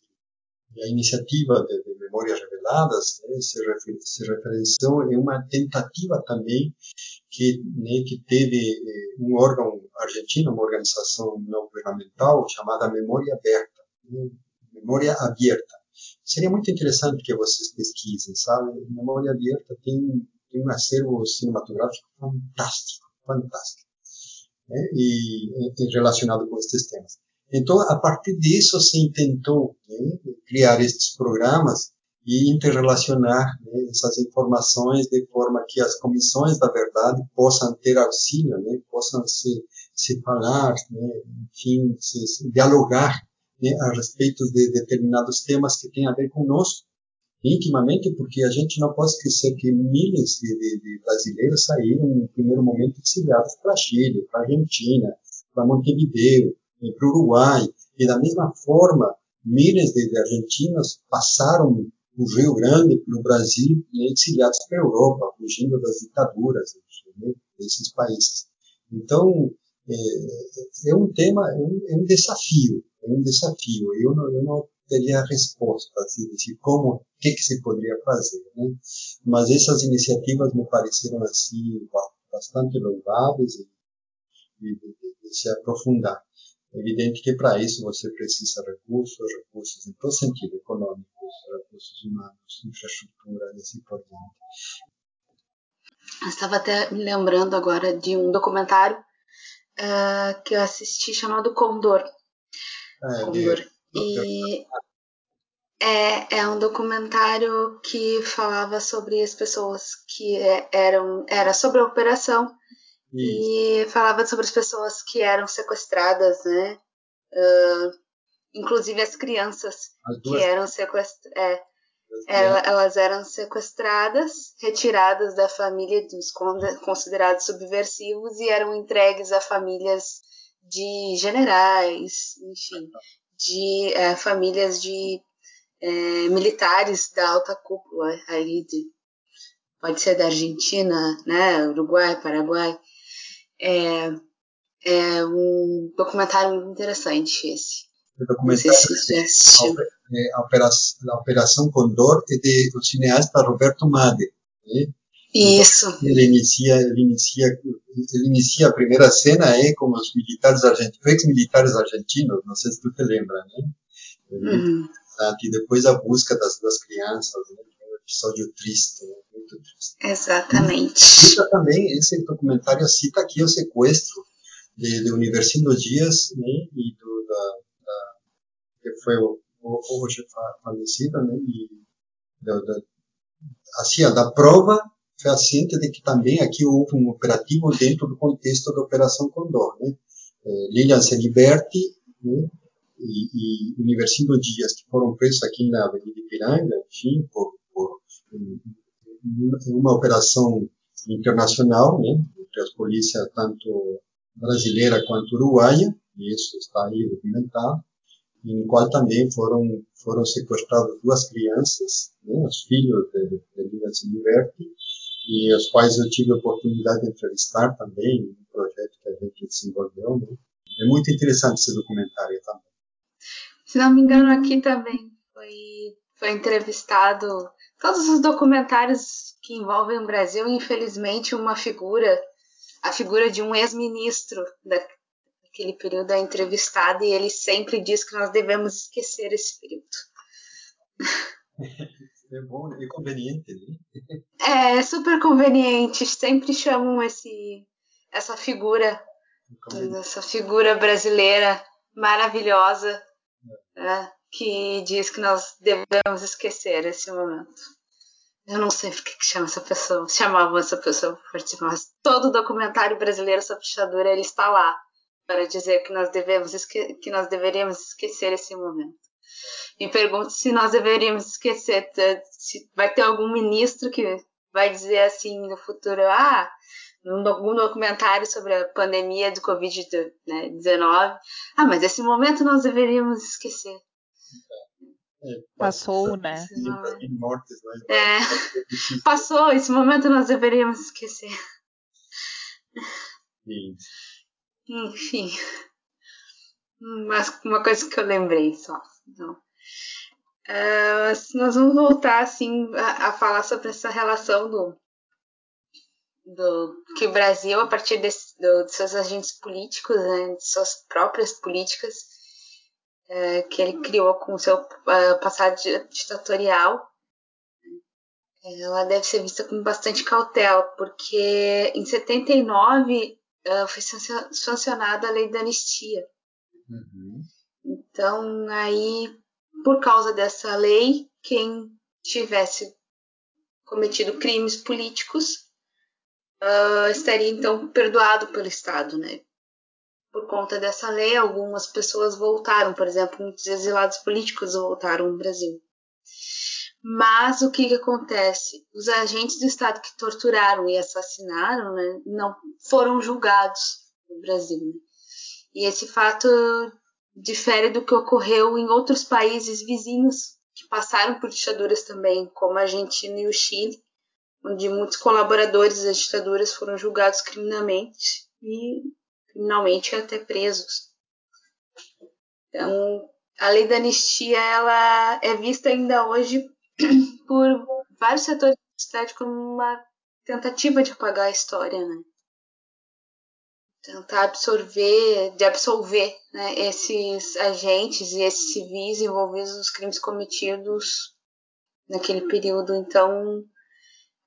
a iniciativa de, de Memórias Reveladas né, se, refer, se referenciou em uma tentativa também que, né, que teve eh, um órgão argentino, uma organização não governamental chamada Memória Aberta, né, Memória Aberta. Seria muito interessante que vocês pesquisem, sabe? Memória Aberta tem, tem um acervo cinematográfico fantástico, fantástico, né, e, e relacionado com esses temas. Então, a partir disso, se tentou né, criar estes programas e interrelacionar né, essas informações de forma que as comissões da verdade possam ter auxílio, né, possam se, se falar, né, enfim, se, se dialogar né, a respeito de determinados temas que têm a ver conosco intimamente, porque a gente não pode esquecer que milhares de, de, de brasileiros saíram no primeiro momento exiliados para Chile, para Argentina, para Montevideo, para o Uruguai, e da mesma forma, milhares de, argentinos passaram o Rio Grande pelo Brasil e exiliados para a Europa, fugindo das ditaduras né, desses países. Então, é, é, um tema, é um, é um, desafio, é um desafio. Eu não, eu não teria a resposta, assim, de como, o que, que se poderia fazer, né? Mas essas iniciativas me pareceram, assim, bastante louváveis e, e de, de, de se aprofundar. É evidente que para isso você precisa de recursos, recursos em todo sentido, econômicos, recursos humanos, infraestrutura e assim por diante. Eu estava até me lembrando agora de um documentário uh, que eu assisti chamado Condor. É, Condor. De... E é, é um documentário que falava sobre as pessoas que eram era sobre a operação Isso. e falava sobre as pessoas que eram sequestradas, né? Uh, inclusive as crianças as que eram sequestradas. É, elas eram sequestradas, retiradas da família dos considerados subversivos e eram entregues a famílias de generais, enfim, de é, famílias de é, militares da alta cúpula ali de, pode ser da Argentina, né, Uruguai, Paraguai. É, é um documentário muito interessante esse. O documentário se a, operação, a Operação Condor é de, do cineasta Roberto Made. Né? Isso. Ele inicia, ele inicia, ele inicia a primeira cena é com os militares argentinos, ex-militares argentinos, não sei se tu te lembra, né? Uhum. E depois a busca das duas crianças, né? Episódio triste, né? muito triste. Exatamente. Cita também, esse documentário cita aqui o sequestro de, de Universino Dias né? e do, da, da, que foi o, o, hoje falecido, né? E da, da, assim, da prova fehaciente de que também aqui houve um operativo dentro do contexto da Operação Condor. Né? É, Lilian Celiberti né? e, e Universindo Dias, que foram presos aqui na Avenida Ipiranga, enfim, por uma operação internacional, né? entre as polícias tanto brasileira quanto uruguaia, e isso está aí documentado, em qual também foram foram sequestradas duas crianças, né, os filhos de, de Celiberti, e os quais eu tive a oportunidade de entrevistar também no projeto que a gente desenvolveu. Né? É muito interessante esse documentário também. Se não me engano, aqui também foi, foi entrevistado todos os documentários que envolvem o Brasil, infelizmente, uma figura, a figura de um ex-ministro daquele período é entrevistada e ele sempre diz que nós devemos esquecer esse período. É bom, é conveniente, né? É, é super conveniente. Sempre chamam esse, essa figura, essa figura brasileira maravilhosa, é. né, que diz que nós devemos esquecer esse momento. Eu não sei por que chama essa pessoa, chamavam essa pessoa participar, mas todo documentário brasileiro sobre ditadura ele está lá para dizer que nós devemos que nós deveríamos esquecer esse momento me pergunto se nós deveríamos esquecer, se vai ter algum ministro que vai dizer assim no futuro, ah, algum documentário sobre a pandemia do Covid-19, né, ah, mas esse momento nós deveríamos esquecer. Passou, né? É, passou, esse momento nós deveríamos esquecer. Enfim. Mas uma coisa que eu lembrei só. Então, Uh, nós vamos voltar assim a, a, falar sobre essa relação do, do que o Brasil, a partir desse, do, de seus agentes políticos, né, de suas próprias políticas, uh, que ele criou com o seu uh, passado ditatorial, ela deve ser vista com bastante cautela, porque em 79 foi sancionada a lei da anistia. Uhum. Então, aí por causa dessa lei, quem tivesse cometido crimes políticos uh, estaria então perdoado pelo Estado, né? Por conta dessa lei, algumas pessoas voltaram, por exemplo, muitos exilados políticos voltaram ao Brasil. Mas o que, que acontece? Os agentes do Estado que torturaram e assassinaram né, não foram julgados no Brasil. Né? E esse fato difere do que ocorreu em outros países vizinhos que passaram por ditaduras também, como a Argentina e o Chile, onde muitos colaboradores das ditaduras foram julgados criminalmente e criminalmente até presos. Então, a lei da anistia ela é vista ainda hoje por vários setores da sociedade como uma tentativa de apagar a história, né? Tentar absorver, de absolver né, esses agentes e esses civis envolvidos nos crimes cometidos naquele período. Então,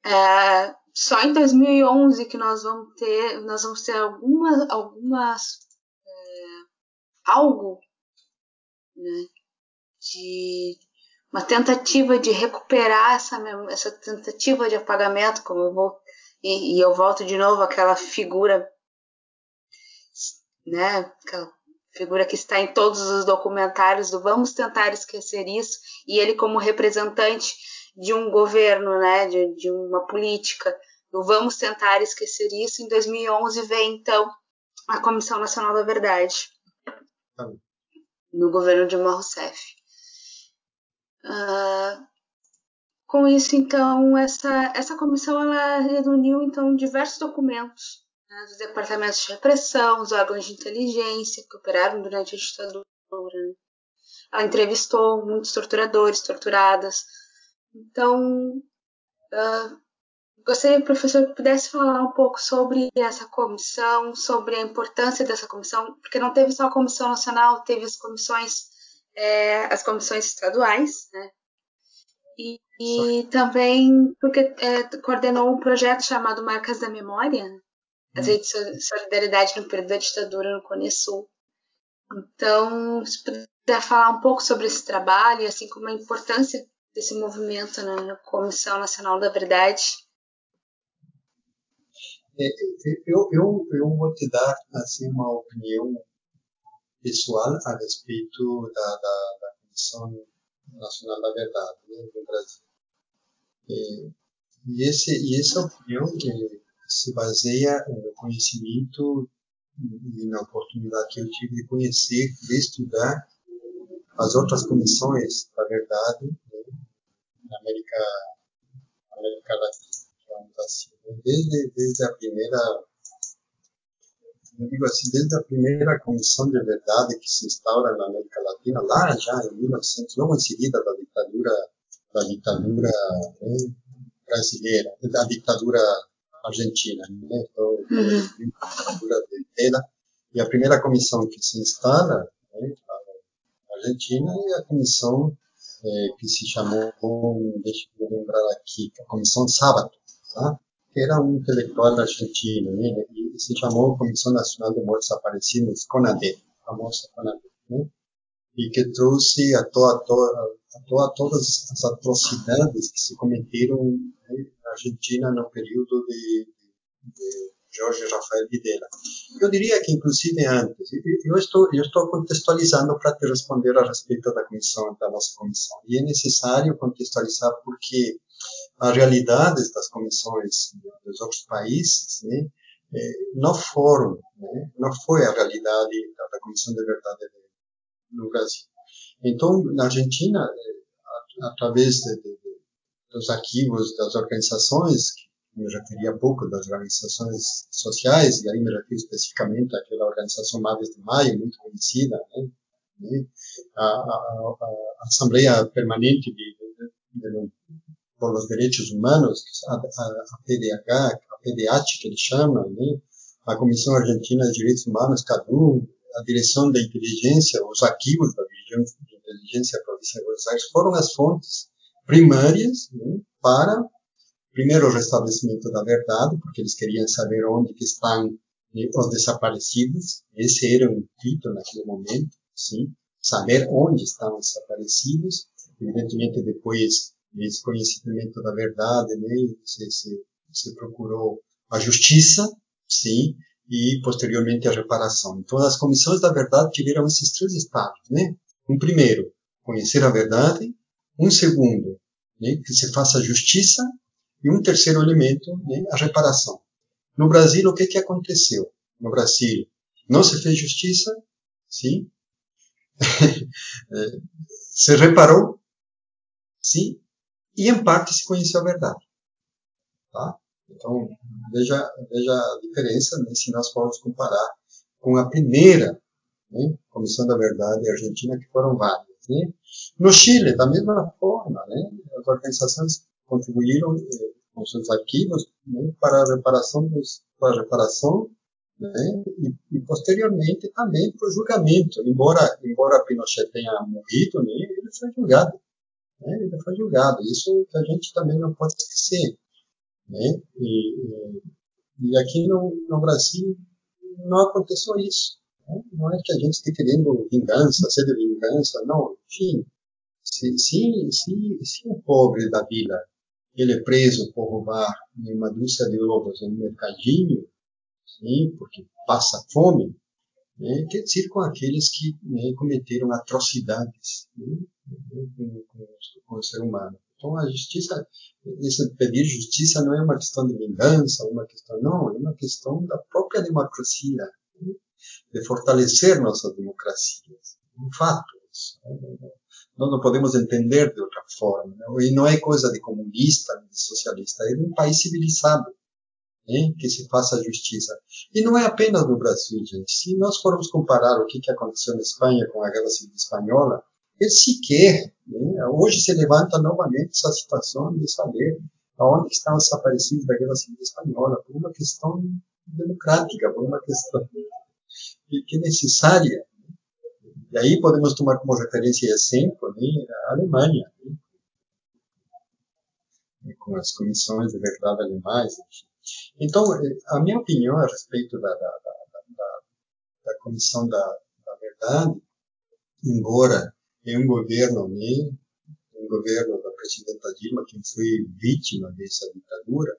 é, só em 2011 que nós vamos ter, nós vamos ter algumas, algumas é, algo né, de uma tentativa de recuperar essa, essa tentativa de apagamento, como eu vou e, e eu volto de novo àquela figura, né, aquela figura que está em todos os documentários do vamos tentar esquecer isso e ele como representante de um governo, né, de, de uma política, do vamos tentar esquecer isso. Em 2011 vem então a Comissão Nacional da Verdade no governo de Rousseff. Uh, com isso, então, essa, essa comissão ela reuniu então diversos documentos né, dos departamentos de repressão, os órgãos de inteligência que operaram durante a ditadura. Né? Ela entrevistou muitos torturadores, torturadas. Então, uh, gostaria que professor pudesse falar um pouco sobre essa comissão, sobre a importância dessa comissão, porque não teve só a comissão nacional, teve as comissões, é, as comissões estaduais, né? E, e também porque é, coordenou um projeto chamado Marcas da Memória, as hum. redes de solidariedade no período da ditadura no Cone Sul. Então, se puder falar um pouco sobre esse trabalho, assim como a importância desse movimento né, na Comissão Nacional da Verdade é, eu, eu, eu vou te dar assim uma opinião pessoal a respeito da, da, da Comissão Nacional da Verdade né, no Brasil. E, e, esse, e essa opinião se baseia no conhecimento e na oportunidade que eu tive de conhecer, de estudar as outras comissões da verdade na América, América Latina assim, desde, desde a primeira, eu digo assim, desde a primeira comissão de verdade que se instaura na América Latina, lá já em 1900, logo em seguida da ditadura, da ditadura né, brasileira, da ditadura argentina, né, então, uhum. a ditadura dela, e a primeira comissão que se instala né, na Argentina é a comissão é, que se chamou, deixa eu lembrar aqui, a Comissão Sábado, tá? era um intelectual argentino, né? e se chamou Comissão Nacional de Mortos Desaparecidos, CONADE, famosa CONADE, né? e que trouxe a, toda, a, toda, todas as atrocidades que se cometeram né, na Argentina no período de, de Jorge Rafael Videla. Eu diria que inclusive antes, eu estou, eu estou contextualizando para te responder a respeito da comissão, da nossa comissão, e é necessário contextualizar porque as realidades das comissões dos outros países né, não foram, né, não foi a realidade da, Comissão de Verdade no Brasil. Então, na Argentina, através de, de, dos arquivos das organizações, me referi há pouco das organizações sociais, e aí me refiro especificamente àquela organização Maves de Maio, muito conhecida, né, né a, a, a, Assembleia Permanente de, de, los Direitos Humanos, a, a, PDH, a PDH que ele chama, né? a Comissão Argentina de Direitos Humanos, CADU, a Direção da Inteligência, os arquivos da Direção de Inteligência da Província de Buenos Aires foram as fontes primárias né, para, primeiro, o restabelecimento da verdade, porque eles queriam saber onde que estão né, os desaparecidos, esse era o intuito naquele momento, sim, saber onde estão os desaparecidos, evidentemente depois esse conhecimento da verdade, né? Você, você, você procurou a justiça, sim, e posteriormente a reparação. Então, as comissões da verdade tiveram esses três estados, né? Um primeiro, conhecer a verdade. Um segundo, né? que se faça justiça. E um terceiro elemento, né? a reparação. No Brasil, o que que aconteceu? No Brasil, não se fez justiça, sim. Eh, se reparou, sim, e em parte se conheceu a verdade. Tá? Então, veja, veja a diferença né, se nós formos comparar com a primeira né? Comissão da Verdade Argentina, que foram várias. Né? No Chile, da mesma forma, né? as organizações contribuíram eh, com seus arquivos né? para a reparação dos, para a reparação né? e, e, posteriormente também para o julgamento. Embora embora Pinochet tenha morrido, né? ele foi julgado. Né? Ele foi julgado. Isso que a gente também não pode esquecer. Né? E, e aqui no, no Brasil não aconteceu isso. Né? Não é que a gente esteja querendo vingança, sede de vingança, não. Enfim, se, se, se, se o pobre da vila ele é preso por roubar uma dúzia de ovos um mercadinho, sim, porque passa fome, né, quer dizer com aqueles que né, cometeram atrocidades né, com, com, com, o ser humano. Então a justiça, esse pedir justiça não é uma questão de vingança, uma questão não, é uma questão da própria democracia, né, de fortalecer nossas democracias. Um fato isso. Né, nós não podemos entender de outra forma. Né? E não é coisa de comunista, de socialista, é de um país civilizado né? que se faça justiça. E não é apenas no Brasil, gente. Se nós formos comparar o que, que aconteceu na Espanha com a Guerra Civil Espanhola, ele sequer, né? hoje se levanta novamente essa situação de saber aonde estão os desaparecidos da Guerra Civil Espanhola, por uma questão democrática, por uma questão que é necessária e aí podemos tomar como referência exemplo né, a Alemanha, né, com as comissões de verdade alemães. Então, eh, a minha opinião a respeito da, da, da, da comissão da, verdade, embora em um governo, né, um governo da presidenta Dilma, que foi vítima dessa ditadura,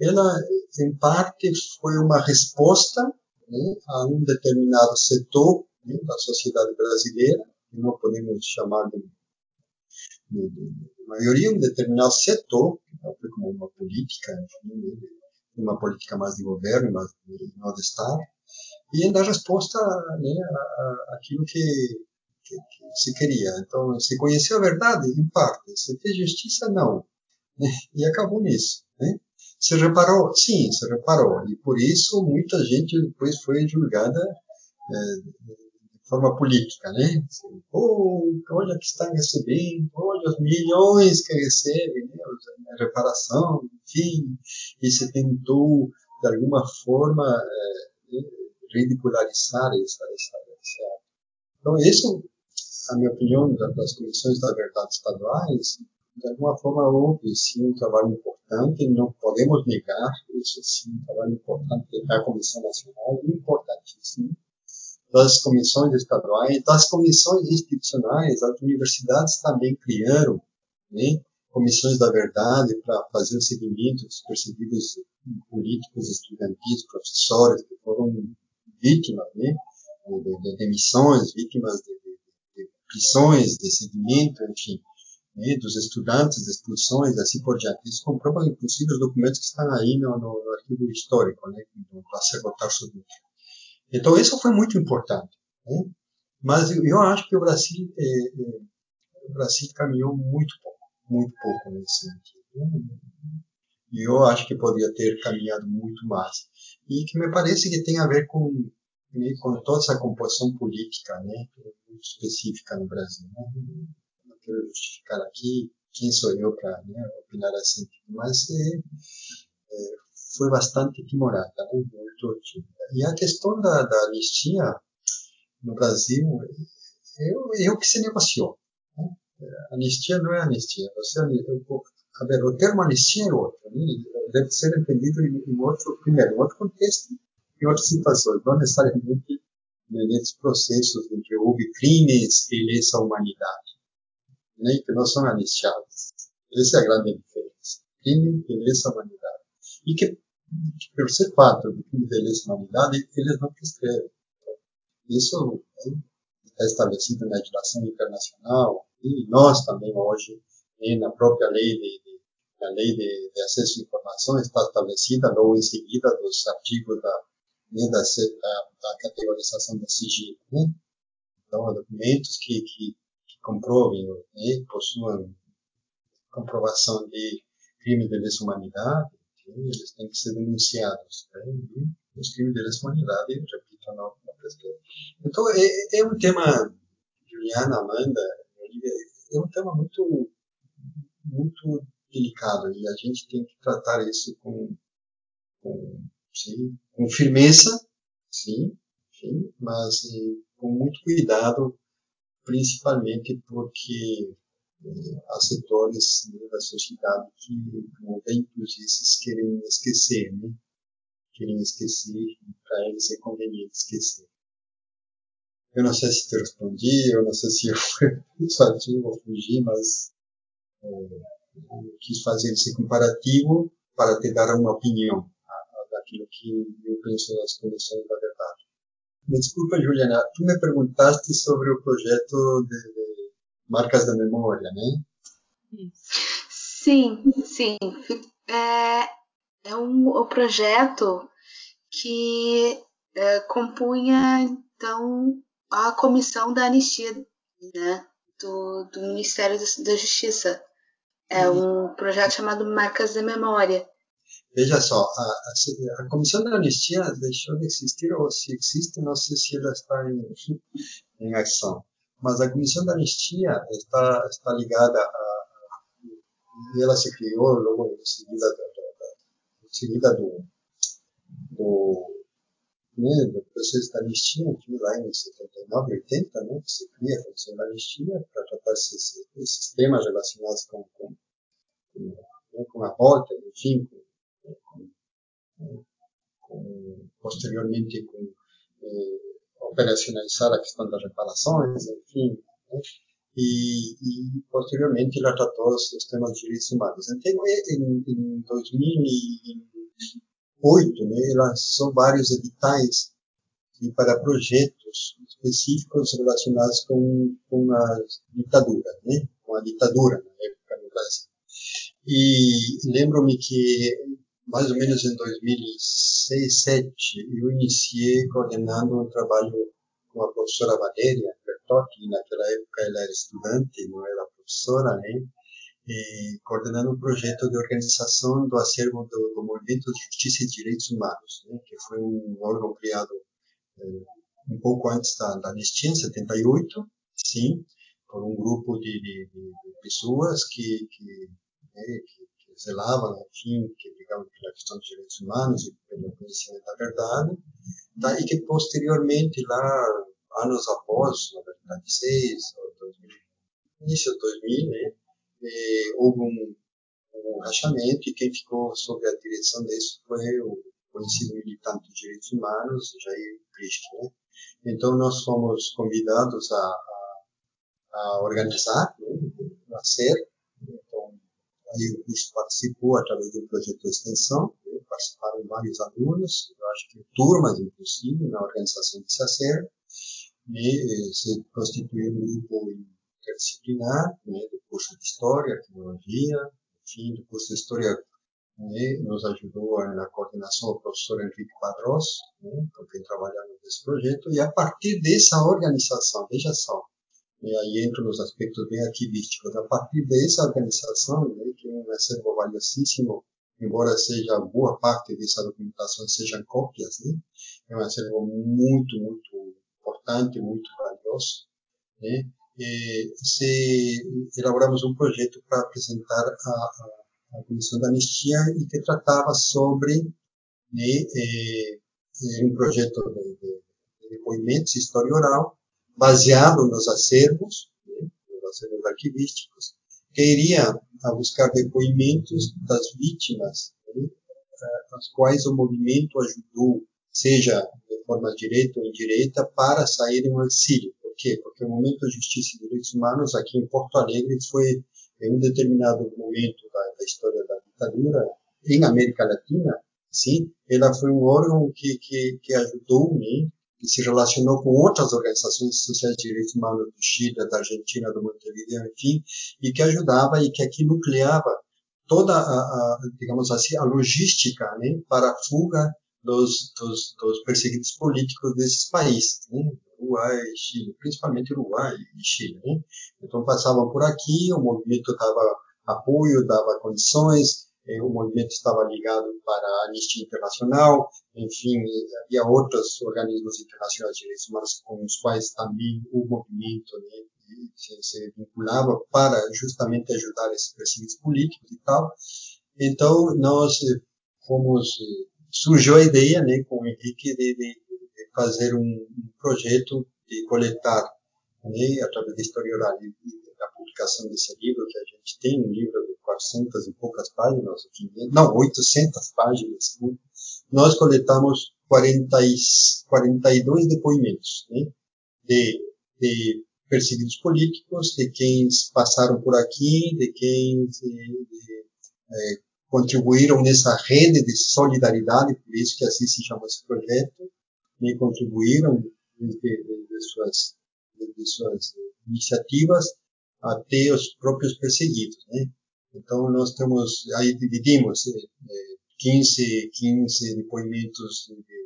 ela, em parte, foi uma resposta né, a um determinado setor né, da sociedade brasileira, que não podemos chamar de, de, de maioria, um determinado setor, que é como uma política, enfim, uma política mais de governo, mais de, Estado, e dar resposta né, àquilo que, que, que, se queria. Então, se conheceu a verdade, em parte. Se fez justiça, não. E acabou nisso. Né? Se reparou? Sim, se reparou. E por isso muita gente depois foi julgada é, forma política, né? Oh, olha que está recebendo, olha os milhões que recebe, né? a reparação, enfim, e se tentou de alguma forma é, ridicularizar essa, essa, essa. Então isso, a minha opinião, das comissões da verdade estaduais, de alguma forma houve sim um trabalho importante, não podemos negar isso sim, um trabalho importante da Comissão Nacional, importantíssimo das comissões estaduais, das comissões institucionais, as universidades também criaram né, comissões da verdade para fazer o seguimento dos perseguidos políticos, estudantis, professores que foram vítimas né, de, de demissões, vítimas de, de, de, prisões, de seguimento, enfim, né, dos estudantes, de expulsões, assim por diante. Isso comprova, inclusive, os documentos que estão aí no, no, no arquivo histórico, né, do acervo Tarso Dutra. Então, isso foi muito importante. Né? Mas eu, eu, acho que o Brasil, é, é, o Brasil caminhou muito pouco, muito pouco nesse sentido. Né? E eu acho que poderia ter caminhado muito mais. E que me parece que tem a ver com, né, com toda essa composição política, né, muito específica no Brasil. Né? Não quero justificar aqui quem sou eu para né, opinar assim, mas é, é, foi bastante timorada, né? muito. E a questão da, da anistia no Brasil é, é o que se negociou. Né? Anistia não é anistia. Você, eu, a ver, o termo anistia é outro. Né? Deve ser entendido em, em, outro, primeiro, em outro contexto, em outras situações, não necessariamente nesses processos em que houve crimes de lesa humanidade, né? que não são anistiados. Essa é a grande diferença. Crimes de lesa humanidade e que, que por ser fato de que envelhece a humanidade, eles não prescrevem. Isso está estabelecido na legislação internacional e nós também hoje, na própria lei de, de na lei de, de, acesso à informação está estabelecida logo em seguida dos artigos da, né, da, da, categorização da sigilo. Né? Então, documentos que, que, que comprovem, né, possuam comprovação de crime de lesa humanidade, eles têm que ser denunciados. Né? E os crimes de lesa humanidade, repito, tornou uma brasileira. Então, é, é um tema, Juliana, Amanda, Olivia, é um tema muito, muito delicado e a gente tem que tratar isso com, com, sim, com firmeza, sim, sim mas eh, com muito cuidado, principalmente porque há setores né, da sociedade que, como ventos esses, querem esquecer, né? querem esquecer, para eles é conveniente esquecer. Eu não sei se te respondi, eu não sei se eu fui persuasivo ou fugi, mas é, eu quis fazer esse comparativo para te dar uma opinião daquilo que eu penso das condições da verdade. Me desculpa, Juliana, tu me perguntaste sobre o projeto de, de marcas da memória, né? Sim, sim. É, é um o projeto que é, compunha então a comissão da anistia, né, do, do Ministério da Justiça. É um projeto chamado Marcas da Memória. Veja só, a, a, a, Comissão da Anistia deixou de existir, ou se existe, não sei se ela está em, em ação. Mas a Comissão da Anistia está, está ligada a. Ela se criou logo em seguida, da, em seguida do, do, né, do processo da anistia, que lá em 79, 80, né, que se cria a Comissão da Anistia para tratar esses, esses temas relacionados com, com, com, né, com a volta, enfim, com com, com, posteriormente com eh, operacionalizar a questão das reparações, enfim, né? e, e, posteriormente ela tratou os, temas de direitos humanos. Então, em, em 2008, né, ela lançou vários editais e para projetos específicos relacionados com, com a ditadura, né, com a ditadura na época no Brasil. E lembro-me que mais ou menos em 2006, 2007, eu iniciei coordenando um trabalho com a professora Valéria Bertotti, naquela época ela era estudante, não era professora, né? E coordenando um projeto de organização do acervo do, do Movimento de Justiça e Direitos Humanos, né? que foi um órgão criado eh, um pouco antes da, da Anistia, em 78, sim, por um grupo de, de, de pessoas que, que, né, que zelavam, enfim, que brigavam pela questão dos direitos humanos e pelo conhecimento da verdade, tá? e que posteriormente, lá, anos após, 96, ou 2000, início de 2000, né, eh, houve um, um rachamento e quem ficou sob a direção disso foi o conhecido militante de direitos humanos, Jair Cristo. Né? Então, nós fomos convidados a, a, a organizar né, a ser Aí o curso participou através do projeto de extensão, né? participaram vários alunos, eu acho que turmas, inclusive, na organização de SACER, e se constituiu um grupo interdisciplinar, né, do curso de História, Arqueologia, enfim, do curso de História né, nos ajudou na coordenação o professor Henrique Padros, né, com quem trabalhamos nesse projeto, e a partir dessa organização, veja só, e aí entram nos aspectos bem arquivísticos. A partir dessa organização, né, que é um acervo valiosíssimo, embora seja boa parte dessa documentação sejam cópias, né, é um acervo muito, muito importante, muito valioso. Né, e se elaboramos um projeto para apresentar a Comissão da Anistia e que tratava sobre né, é, um projeto de, de, de depoimentos, história oral, baseado nos acervos, né, nos acervos arquivísticos, que iria a buscar depoimentos das vítimas, né, as quais o movimento ajudou, seja de forma direta ou indireta, para sair do exílio. Por quê? Porque o movimento de justiça e direitos humanos aqui em Porto Alegre foi, em um determinado momento da, da história da ditadura, em América Latina, sim, ela foi um órgão que, que, que ajudou né, que se relacionou com outras organizações sociais de direitos humanos do Chile, da Argentina, do Montevideo, enfim, e que ajudava e que aqui nucleava toda a, a digamos assim, a logística né, para a fuga dos, dos, dos perseguidos políticos desses países, né, Uruguai, Chile, principalmente Uruguai e Chile. Né? Então passavam por aqui, o movimento dava apoio, dava condições, o movimento estava ligado para a Anistia Internacional, enfim, havia outros organismos internacionais de direitos humanos com os quais também o movimento né, se, se, vinculava para justamente ajudar esses perseguidos políticos e tal. Então, nós fomos, surgiu a ideia, né, com o Henrique, de, de, de fazer um, um, projeto de coletar, né, através da história oral e da publicação desse livro, que a gente tem, um livro 400 e poucas páginas, não, 800 páginas, né, nós coletamos 40, 42 depoimentos né, de, de perseguidos políticos, de quem passaram por aqui, de quem de, de, é, contribuíram nessa rede de solidariedade, por isso que assim se chama esse projeto, e contribuíram de, de suas, suas iniciativas até os próprios perseguidos, né? Então nós temos aí dividimos 15 15 depoimentos de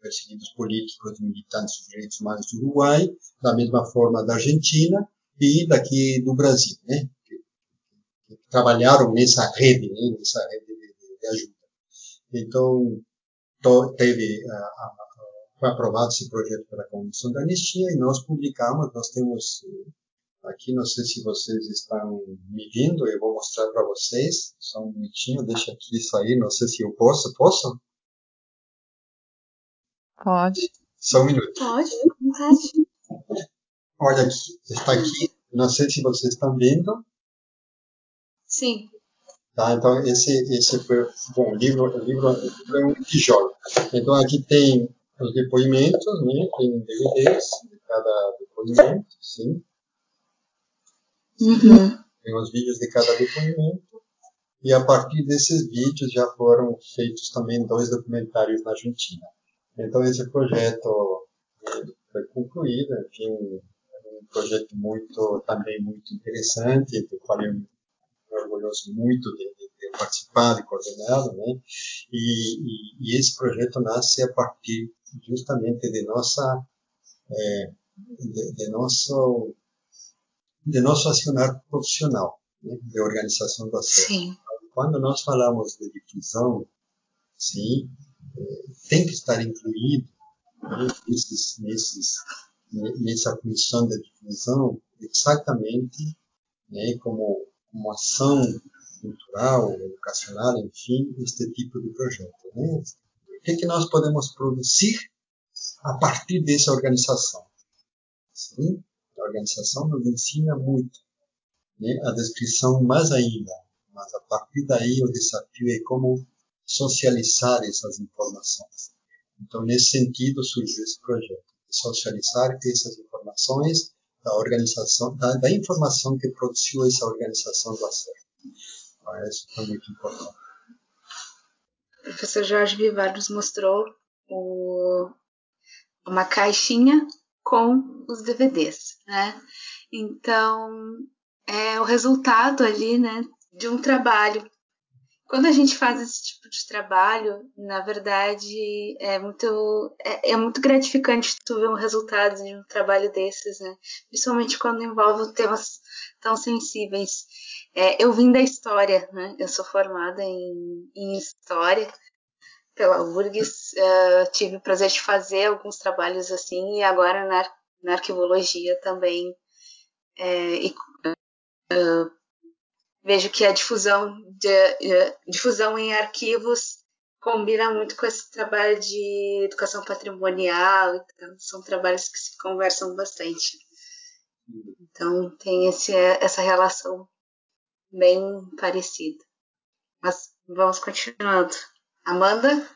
perseguidos políticos e militantes dos direitos humanos do Uruguai, da mesma forma da Argentina e daqui do Brasil, né? Que, que trabalharam nessa rede, né? nessa rede de, de ajuda. Então, to, teve a, a, foi aprovado esse projeto pela Comissão da Anistia e nós publicamos, nós temos aqui, não sei se vocês estão me vendo, eu vou mostrar para vocês, só um minutinho, deixa aqui sair, não sei se eu posso, posso? Pode. Só um minuto. Pode, pode. Olha aqui, está aqui. Não sei se vocês estão vendo. Sim. Tá, então esse esse foi bom o livro o livro é um tijolo. Então aqui tem os depoimentos, né? Tem DVDs de cada depoimento, sim. Uhum. Tem os vídeos de cada depoimento. E a partir desses vídeos já foram feitos também dois documentários na Argentina. Então esse projeto foi concluído, enfim, um projeto muito também muito interessante, do qual eu me orgulhoso muito de, de ter participado e coordenado, né? E, e, e, esse projeto nasce a partir justamente de nossa é, de, de, nosso de nosso acionar profissional né? de organização da ação. Quando nós falamos de difusão, sim, tem que estar incluído né, nesses, nesses, nessa função de difusão exatamente né, como uma ação cultural, educacional, enfim, este tipo de projeto. Né? O que, é que nós podemos produzir a partir dessa organização? Sim, a organização nos ensina muito, né? a descrição mais ainda, mas a partir daí o desafio é como socializar essas informações. Então, nesse sentido, surgiu esse projeto, socializar essas informações da organização, da, da informação que produziu essa organização do acerto. Então, isso foi muito importante. O professor Jorge Vivar nos mostrou o, uma caixinha com os DVDs, né? Então, é o resultado ali, né, de um trabalho quando a gente faz esse tipo de trabalho, na verdade, é muito, é, é muito gratificante tu ver um resultado de um trabalho desses, né? Principalmente quando envolve temas tão sensíveis. É, eu vim da história, né? Eu sou formada em, em História pela URGS, uh, tive o prazer de fazer alguns trabalhos assim, e agora na, na arquivologia também. É, e, uh, vejo que a difusão, de, uh, difusão em arquivos combina muito com esse trabalho de educação patrimonial, então são trabalhos que se conversam bastante. Então tem esse, essa relação bem parecida. Mas vamos continuando. Amanda?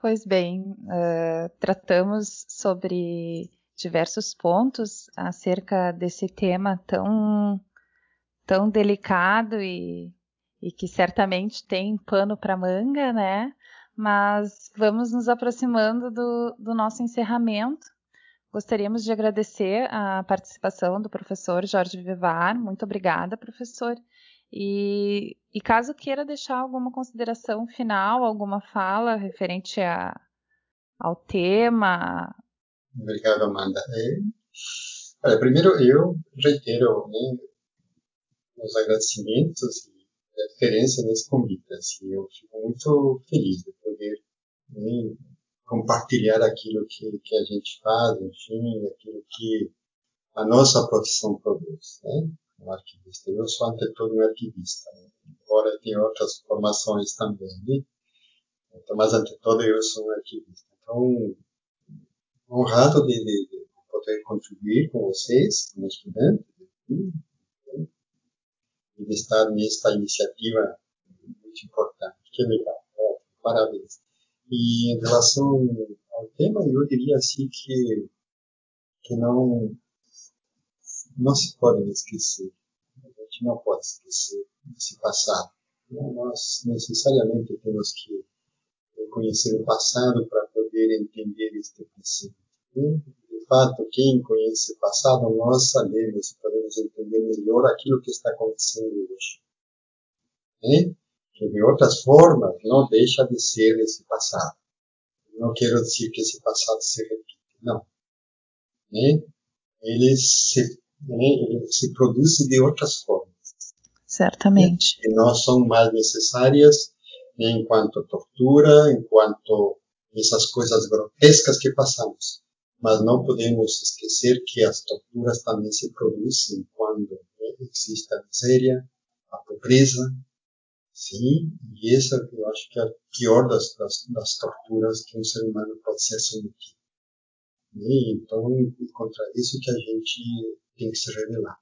Pois bem, uh, tratamos sobre diversos pontos acerca desse tema tão tão delicado e, e que certamente tem pano para manga, né? Mas vamos nos aproximando do, do nosso encerramento. Gostaríamos de agradecer a participação do professor Jorge Vivar. Muito obrigada, professor. E, e, caso queira deixar alguma consideração final, alguma fala referente a, ao tema. Obrigado, Amanda. É, primeiro, eu reitero né, os agradecimentos a diferença nesse convite. Assim, eu fico muito feliz de poder né, compartilhar aquilo que, que a gente faz, enfim, aquilo que a nossa profissão produz, né? Um arquivista. Eu sou, ante tudo, um arquivista, né? embora tenha outras formações também, né? Então, mas, ante tudo, eu sou um arquivista. Então, honrado de, de, de poder contribuir com vocês, como estudante, e de estar nesta iniciativa muito importante. Que legal. Parabéns. E em relação ao tema, eu diria assim que, que não, não se pode esquecer. A gente não pode esquecer esse passado. Nós necessariamente temos que conhecer o passado para poder entender este presente. De fato, quem conhece o passado, nós sabemos e podemos entender melhor aquilo que está acontecendo hoje. Que de outras formas não deixa de ser esse passado. Não quero dizer que esse passado se repite, não. Ele se, né? se produz de outras formas. Certamente. Que não são mais necessárias né? enquanto tortura, enquanto essas coisas grotescas que passamos mas não podemos esquecer que as torturas também se produzem quando existe a miséria, a pobreza, sim, e essa eu acho que é a pior das, das, das torturas que um ser humano pode ser submetido. E, então, contra isso que a gente tem que se revelar.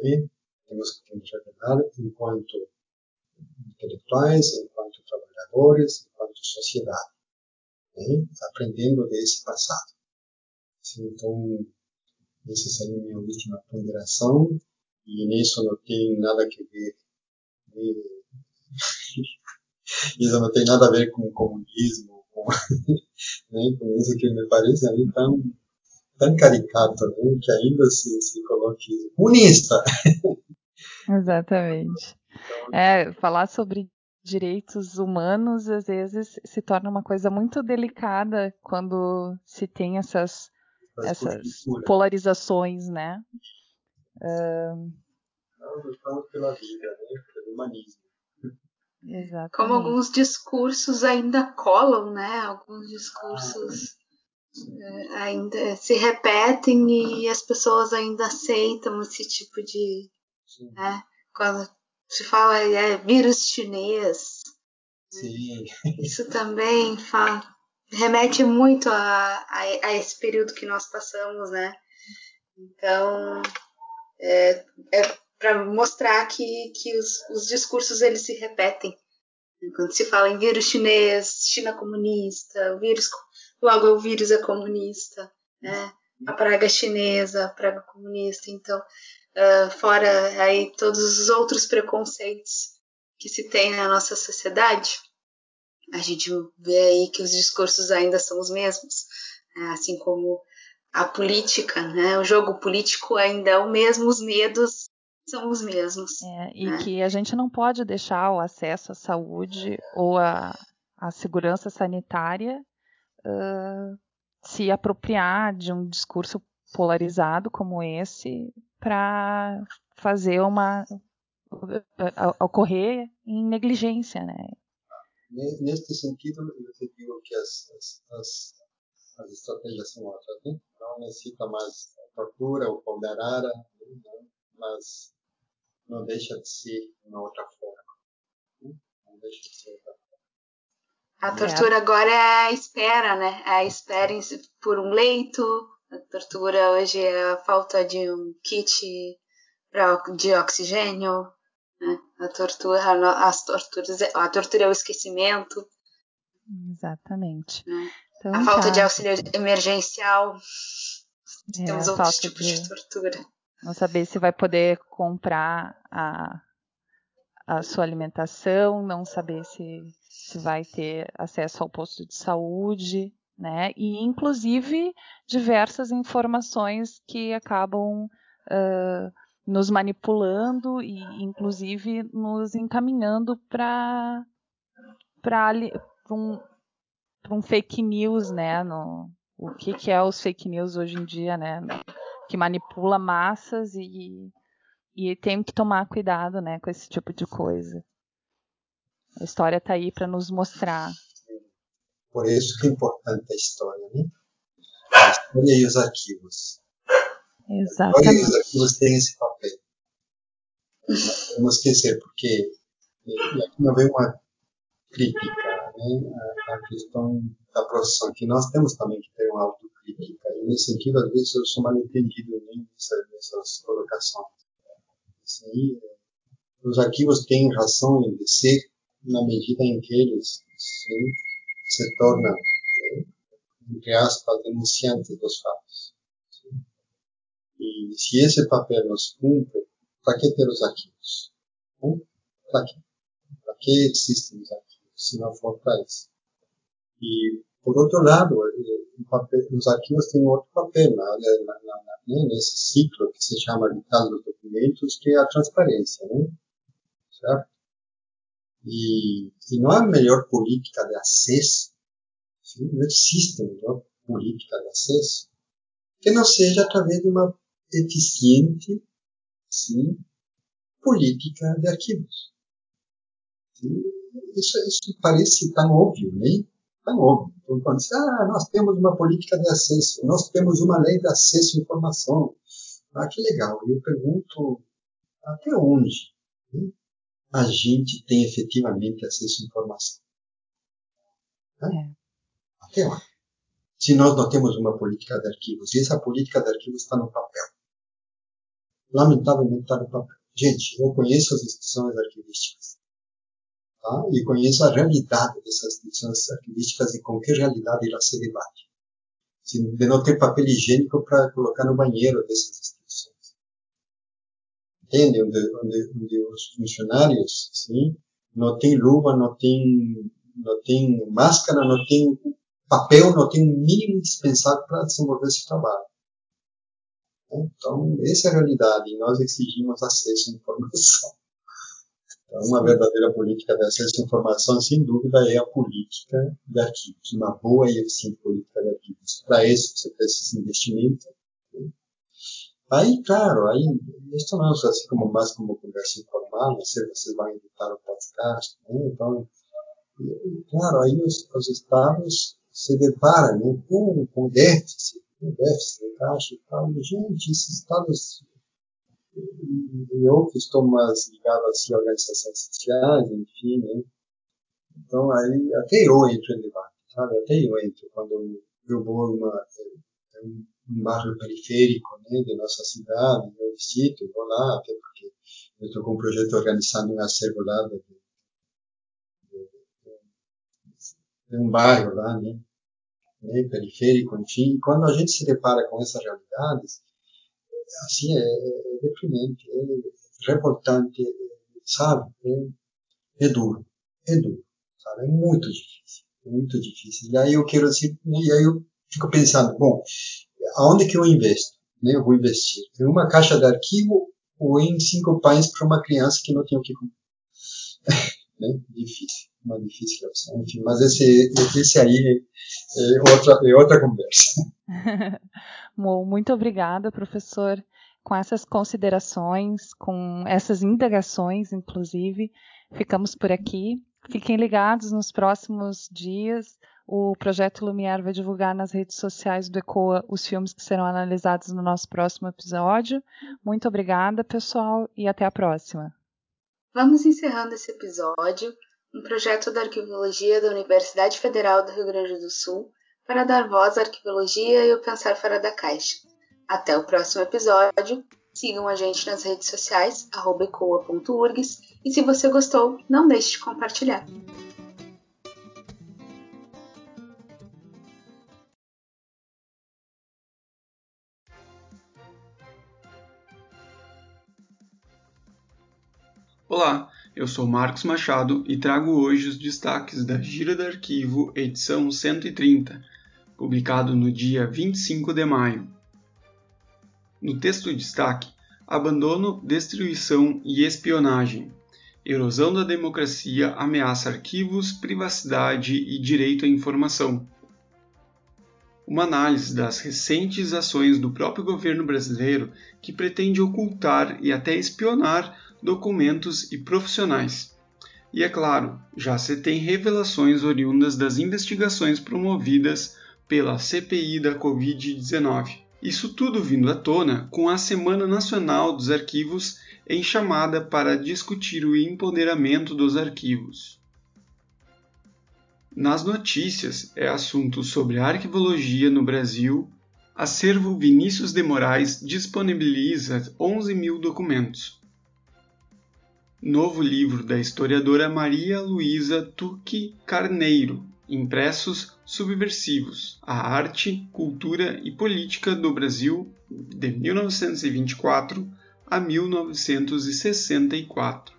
E temos que nos revelar enquanto intelectuais, enquanto trabalhadores, enquanto sociedade, e, aprendendo desse passado. Então, essa seria a minha última ponderação, e nisso não tem nada a ver, isso não tem nada a ver com o comunismo, com, né, com isso que me parece ali tão, caricato, né, que ainda se, se coloque comunista. Exatamente. É, falar sobre direitos humanos às vezes se torna uma coisa muito delicada quando se tem essas essas polarizações, né? Uh... Não, pela vida, né? Pelo humanismo. Exatamente. Como alguns discursos ainda colam, né? Alguns discursos ah, ainda se repetem e as pessoas ainda aceitam esse tipo de. Né? Quando se fala é vírus chinês. Sim. Isso também fala, remete muito a, a, a, esse período que nós passamos, né? Então, é, é para mostrar que, que os, os discursos eles se repetem. Quando se fala em vírus chinês, China comunista, vírus, logo o vírus é comunista, né? A praga chinesa, a praga comunista. Então, uh, fora aí todos os outros preconceitos que se tem na nossa sociedade, a gente vê aí que os discursos ainda são os mesmos, né? assim como a política, né? O jogo político ainda é o mesmo, os medos são os mesmos. É, e né? que a gente não pode deixar o acesso à saúde ou à, à segurança sanitária se apropriar de um discurso polarizado como esse para fazer uma ocorrer em negligência, né? Neste sentido, eu te digo que as, as, as, as estratégias são outras. Né? Não necessita mais tortura ou pau de arara, né? mas não deixa de ser uma outra forma. Né? Não deixa de ser outra forma. A tortura agora é a espera, né? A espera por um leito. A tortura hoje é a falta de um kit de oxigênio. Né? A tortura, as torturas, a tortura é o esquecimento. Exatamente. Né? Então, a falta tá. de auxílio emergencial. É, Temos outros tipos de... de tortura. Não saber se vai poder comprar a, a sua alimentação, não saber se, se vai ter acesso ao posto de saúde, né? E inclusive diversas informações que acabam uh, nos manipulando e inclusive nos encaminhando para para um, um fake news, né? No, o que, que é os fake news hoje em dia, né? Que manipula massas e, E tem que tomar cuidado, né, com esse tipo de coisa. A história está aí para nos mostrar. Por isso que é importante a história, né? A história e os arquivos. Exatamente. A história e os arquivos têm esse papel. Não podemos esquecer, porque aqui não vem uma crítica, né? A, questão da profissão, que nós temos também que ter uma autocrítica. E nesse sentido, às vezes, eu sou mal entendido né, nessas, nessas colocações. Assim, os arquivos têm razão de ser na medida em que eles sim, se tornam, né, entre aspas, denunciantes dos fatos. E se esse papel nos cumpre, para que ter os arquivos? Para que? Para que existem os arquivos, se não for para isso? E, por outro lado, eh, papel, os arquivos têm outro papel na, na, na, nesse ciclo que se chama vital dos documentos, que é a transparência, né? certo? E, não há melhor política de acesso, não existe melhor política de acesso, que não seja através de uma eficiente sim, política de arquivos. Isso, isso parece tão óbvio, né? Tão óbvio. Então, quando diz, ah, nós temos uma política de acesso, nós temos uma lei de acesso à informação. Ah, que legal. Eu pergunto, até onde? Né? A gente tem efetivamente acesso à informação. Né? É. Até lá. Se nós não temos uma política de arquivos, e essa política de arquivos está no papel. Lamentavelmente está no papel. Gente, eu conheço as instituições arquivísticas. Tá? E conheço a realidade dessas instituições arquivísticas e com que realidade ela se debate. De não ter papel higiênico para colocar no banheiro dessas instituições entende? Onde, onde, onde os funcionários, sim, não tem luva, não tem, não tem máscara, não tem papel, não tem o mínimo indispensável para desenvolver esse trabalho. Então, essa é a realidade e nós exigimos acesso à informação. Então, uma verdadeira política de acesso à informação, sem dúvida, é a política de arquivos, uma boa e eficiente política de arquivos. Para isso, você precisa de investimento, Aí, claro, aí, isso não é assim como mais como conversa informal, não sei, vocês vão editar o podcast, né? então, claro, aí os, os estados se deparam né, com, com déficit, com déficit de caixa e tal, gente, esses estados, eu que estou mais ligado a organizações sociais, enfim, né? então aí até eu entro em debate, sabe, até eu entro quando eu, vou uma, um bairro periférico né, de nossa cidade, eu visito, vou lá, até porque eu estou com um projeto organizando um acervo lá de, de, de, um bairro lá, né, né, periférico, enfim. Quando a gente se depara com essas realidades, assim, é, é deprimente, é revoltante, sabe? É, é duro, é duro, sabe? É muito difícil, é muito difícil. E aí eu quero assim, e aí eu fico pensando, bom, aonde que eu investo? Né? Eu vou investir em uma caixa de arquivo ou em cinco pães para uma criança que não tem o que comer. né? Difícil, uma difícil opção. Enfim, mas esse, esse aí é outra, é outra conversa. Muito obrigada, professor. Com essas considerações, com essas indagações, inclusive, ficamos por aqui. Fiquem ligados nos próximos dias. O projeto Lumière vai divulgar nas redes sociais do ECOA os filmes que serão analisados no nosso próximo episódio. Muito obrigada, pessoal, e até a próxima. Vamos encerrando esse episódio, um projeto da Arquivologia da Universidade Federal do Rio Grande do Sul, para dar voz à arquivologia e o pensar fora da caixa. Até o próximo episódio. Sigam a gente nas redes sociais, ecoa.urgs, e se você gostou, não deixe de compartilhar. Olá, eu sou Marcos Machado e trago hoje os destaques da Gira do Arquivo, edição 130, publicado no dia 25 de maio. No texto destaque, abandono, destruição e espionagem. Erosão da democracia ameaça arquivos, privacidade e direito à informação. uma análise das recentes ações do próprio governo brasileiro que pretende ocultar e até espionar documentos e profissionais. E é claro, já se tem revelações oriundas das investigações promovidas pela CPI da Covid-19. Isso tudo vindo à tona com a Semana Nacional dos Arquivos em chamada para discutir o empoderamento dos arquivos. Nas notícias é assunto sobre arquivologia no Brasil. Acervo Vinícius de Moraes disponibiliza 11 mil documentos. Novo livro da historiadora Maria Luísa Tuque Carneiro, Impressos Subversivos: A Arte, Cultura e Política do Brasil de 1924 a 1964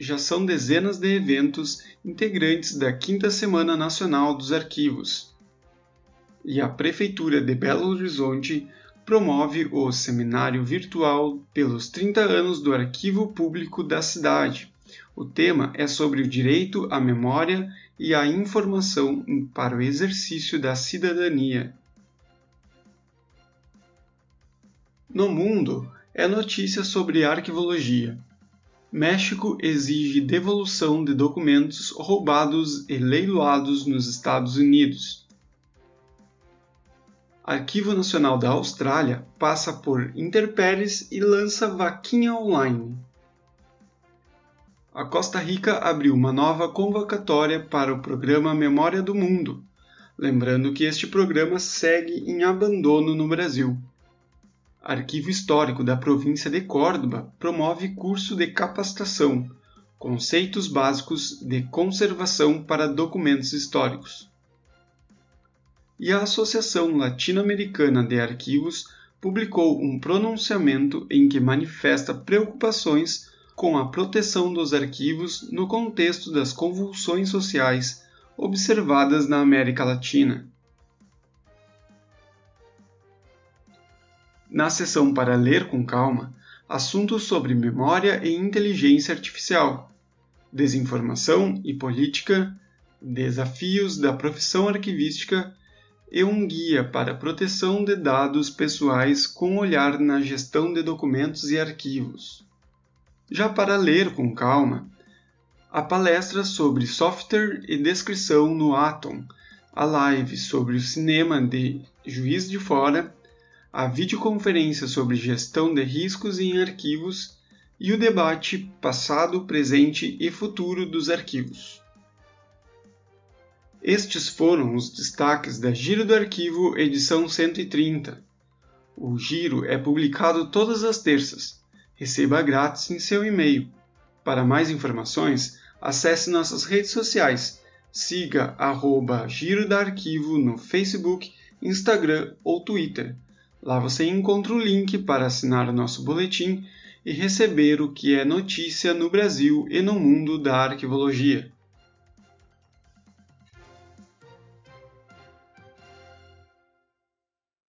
já são dezenas de eventos integrantes da Quinta Semana Nacional dos Arquivos. E a Prefeitura de Belo Horizonte promove o seminário virtual pelos 30 anos do Arquivo Público da cidade. O tema é sobre o direito à memória e à informação para o exercício da cidadania. No mundo, é notícia sobre arquivologia. México exige devolução de documentos roubados e leiloados nos Estados Unidos. Arquivo Nacional da Austrália passa por interpéries e lança vaquinha online. A Costa Rica abriu uma nova convocatória para o programa Memória do Mundo, lembrando que este programa segue em abandono no Brasil. Arquivo Histórico da Província de Córdoba promove curso de capacitação Conceitos Básicos de Conservação para Documentos Históricos. E a Associação Latino-Americana de Arquivos publicou um pronunciamento em que manifesta preocupações com a proteção dos arquivos no contexto das convulsões sociais observadas na América Latina. na seção para ler com calma, assuntos sobre memória e inteligência artificial, desinformação e política, desafios da profissão arquivística e um guia para proteção de dados pessoais com olhar na gestão de documentos e arquivos. Já para ler com calma, a palestra sobre software e descrição no Atom, a live sobre o cinema de Juiz de Fora a videoconferência sobre gestão de riscos em arquivos e o debate passado, presente e futuro dos arquivos. Estes foram os destaques da Giro do Arquivo, edição 130. O Giro é publicado todas as terças. Receba grátis em seu e-mail. Para mais informações, acesse nossas redes sociais. Siga arroba Giro da Arquivo no Facebook, Instagram ou Twitter Lá você encontra o link para assinar o nosso boletim e receber o que é notícia no Brasil e no mundo da arquivologia.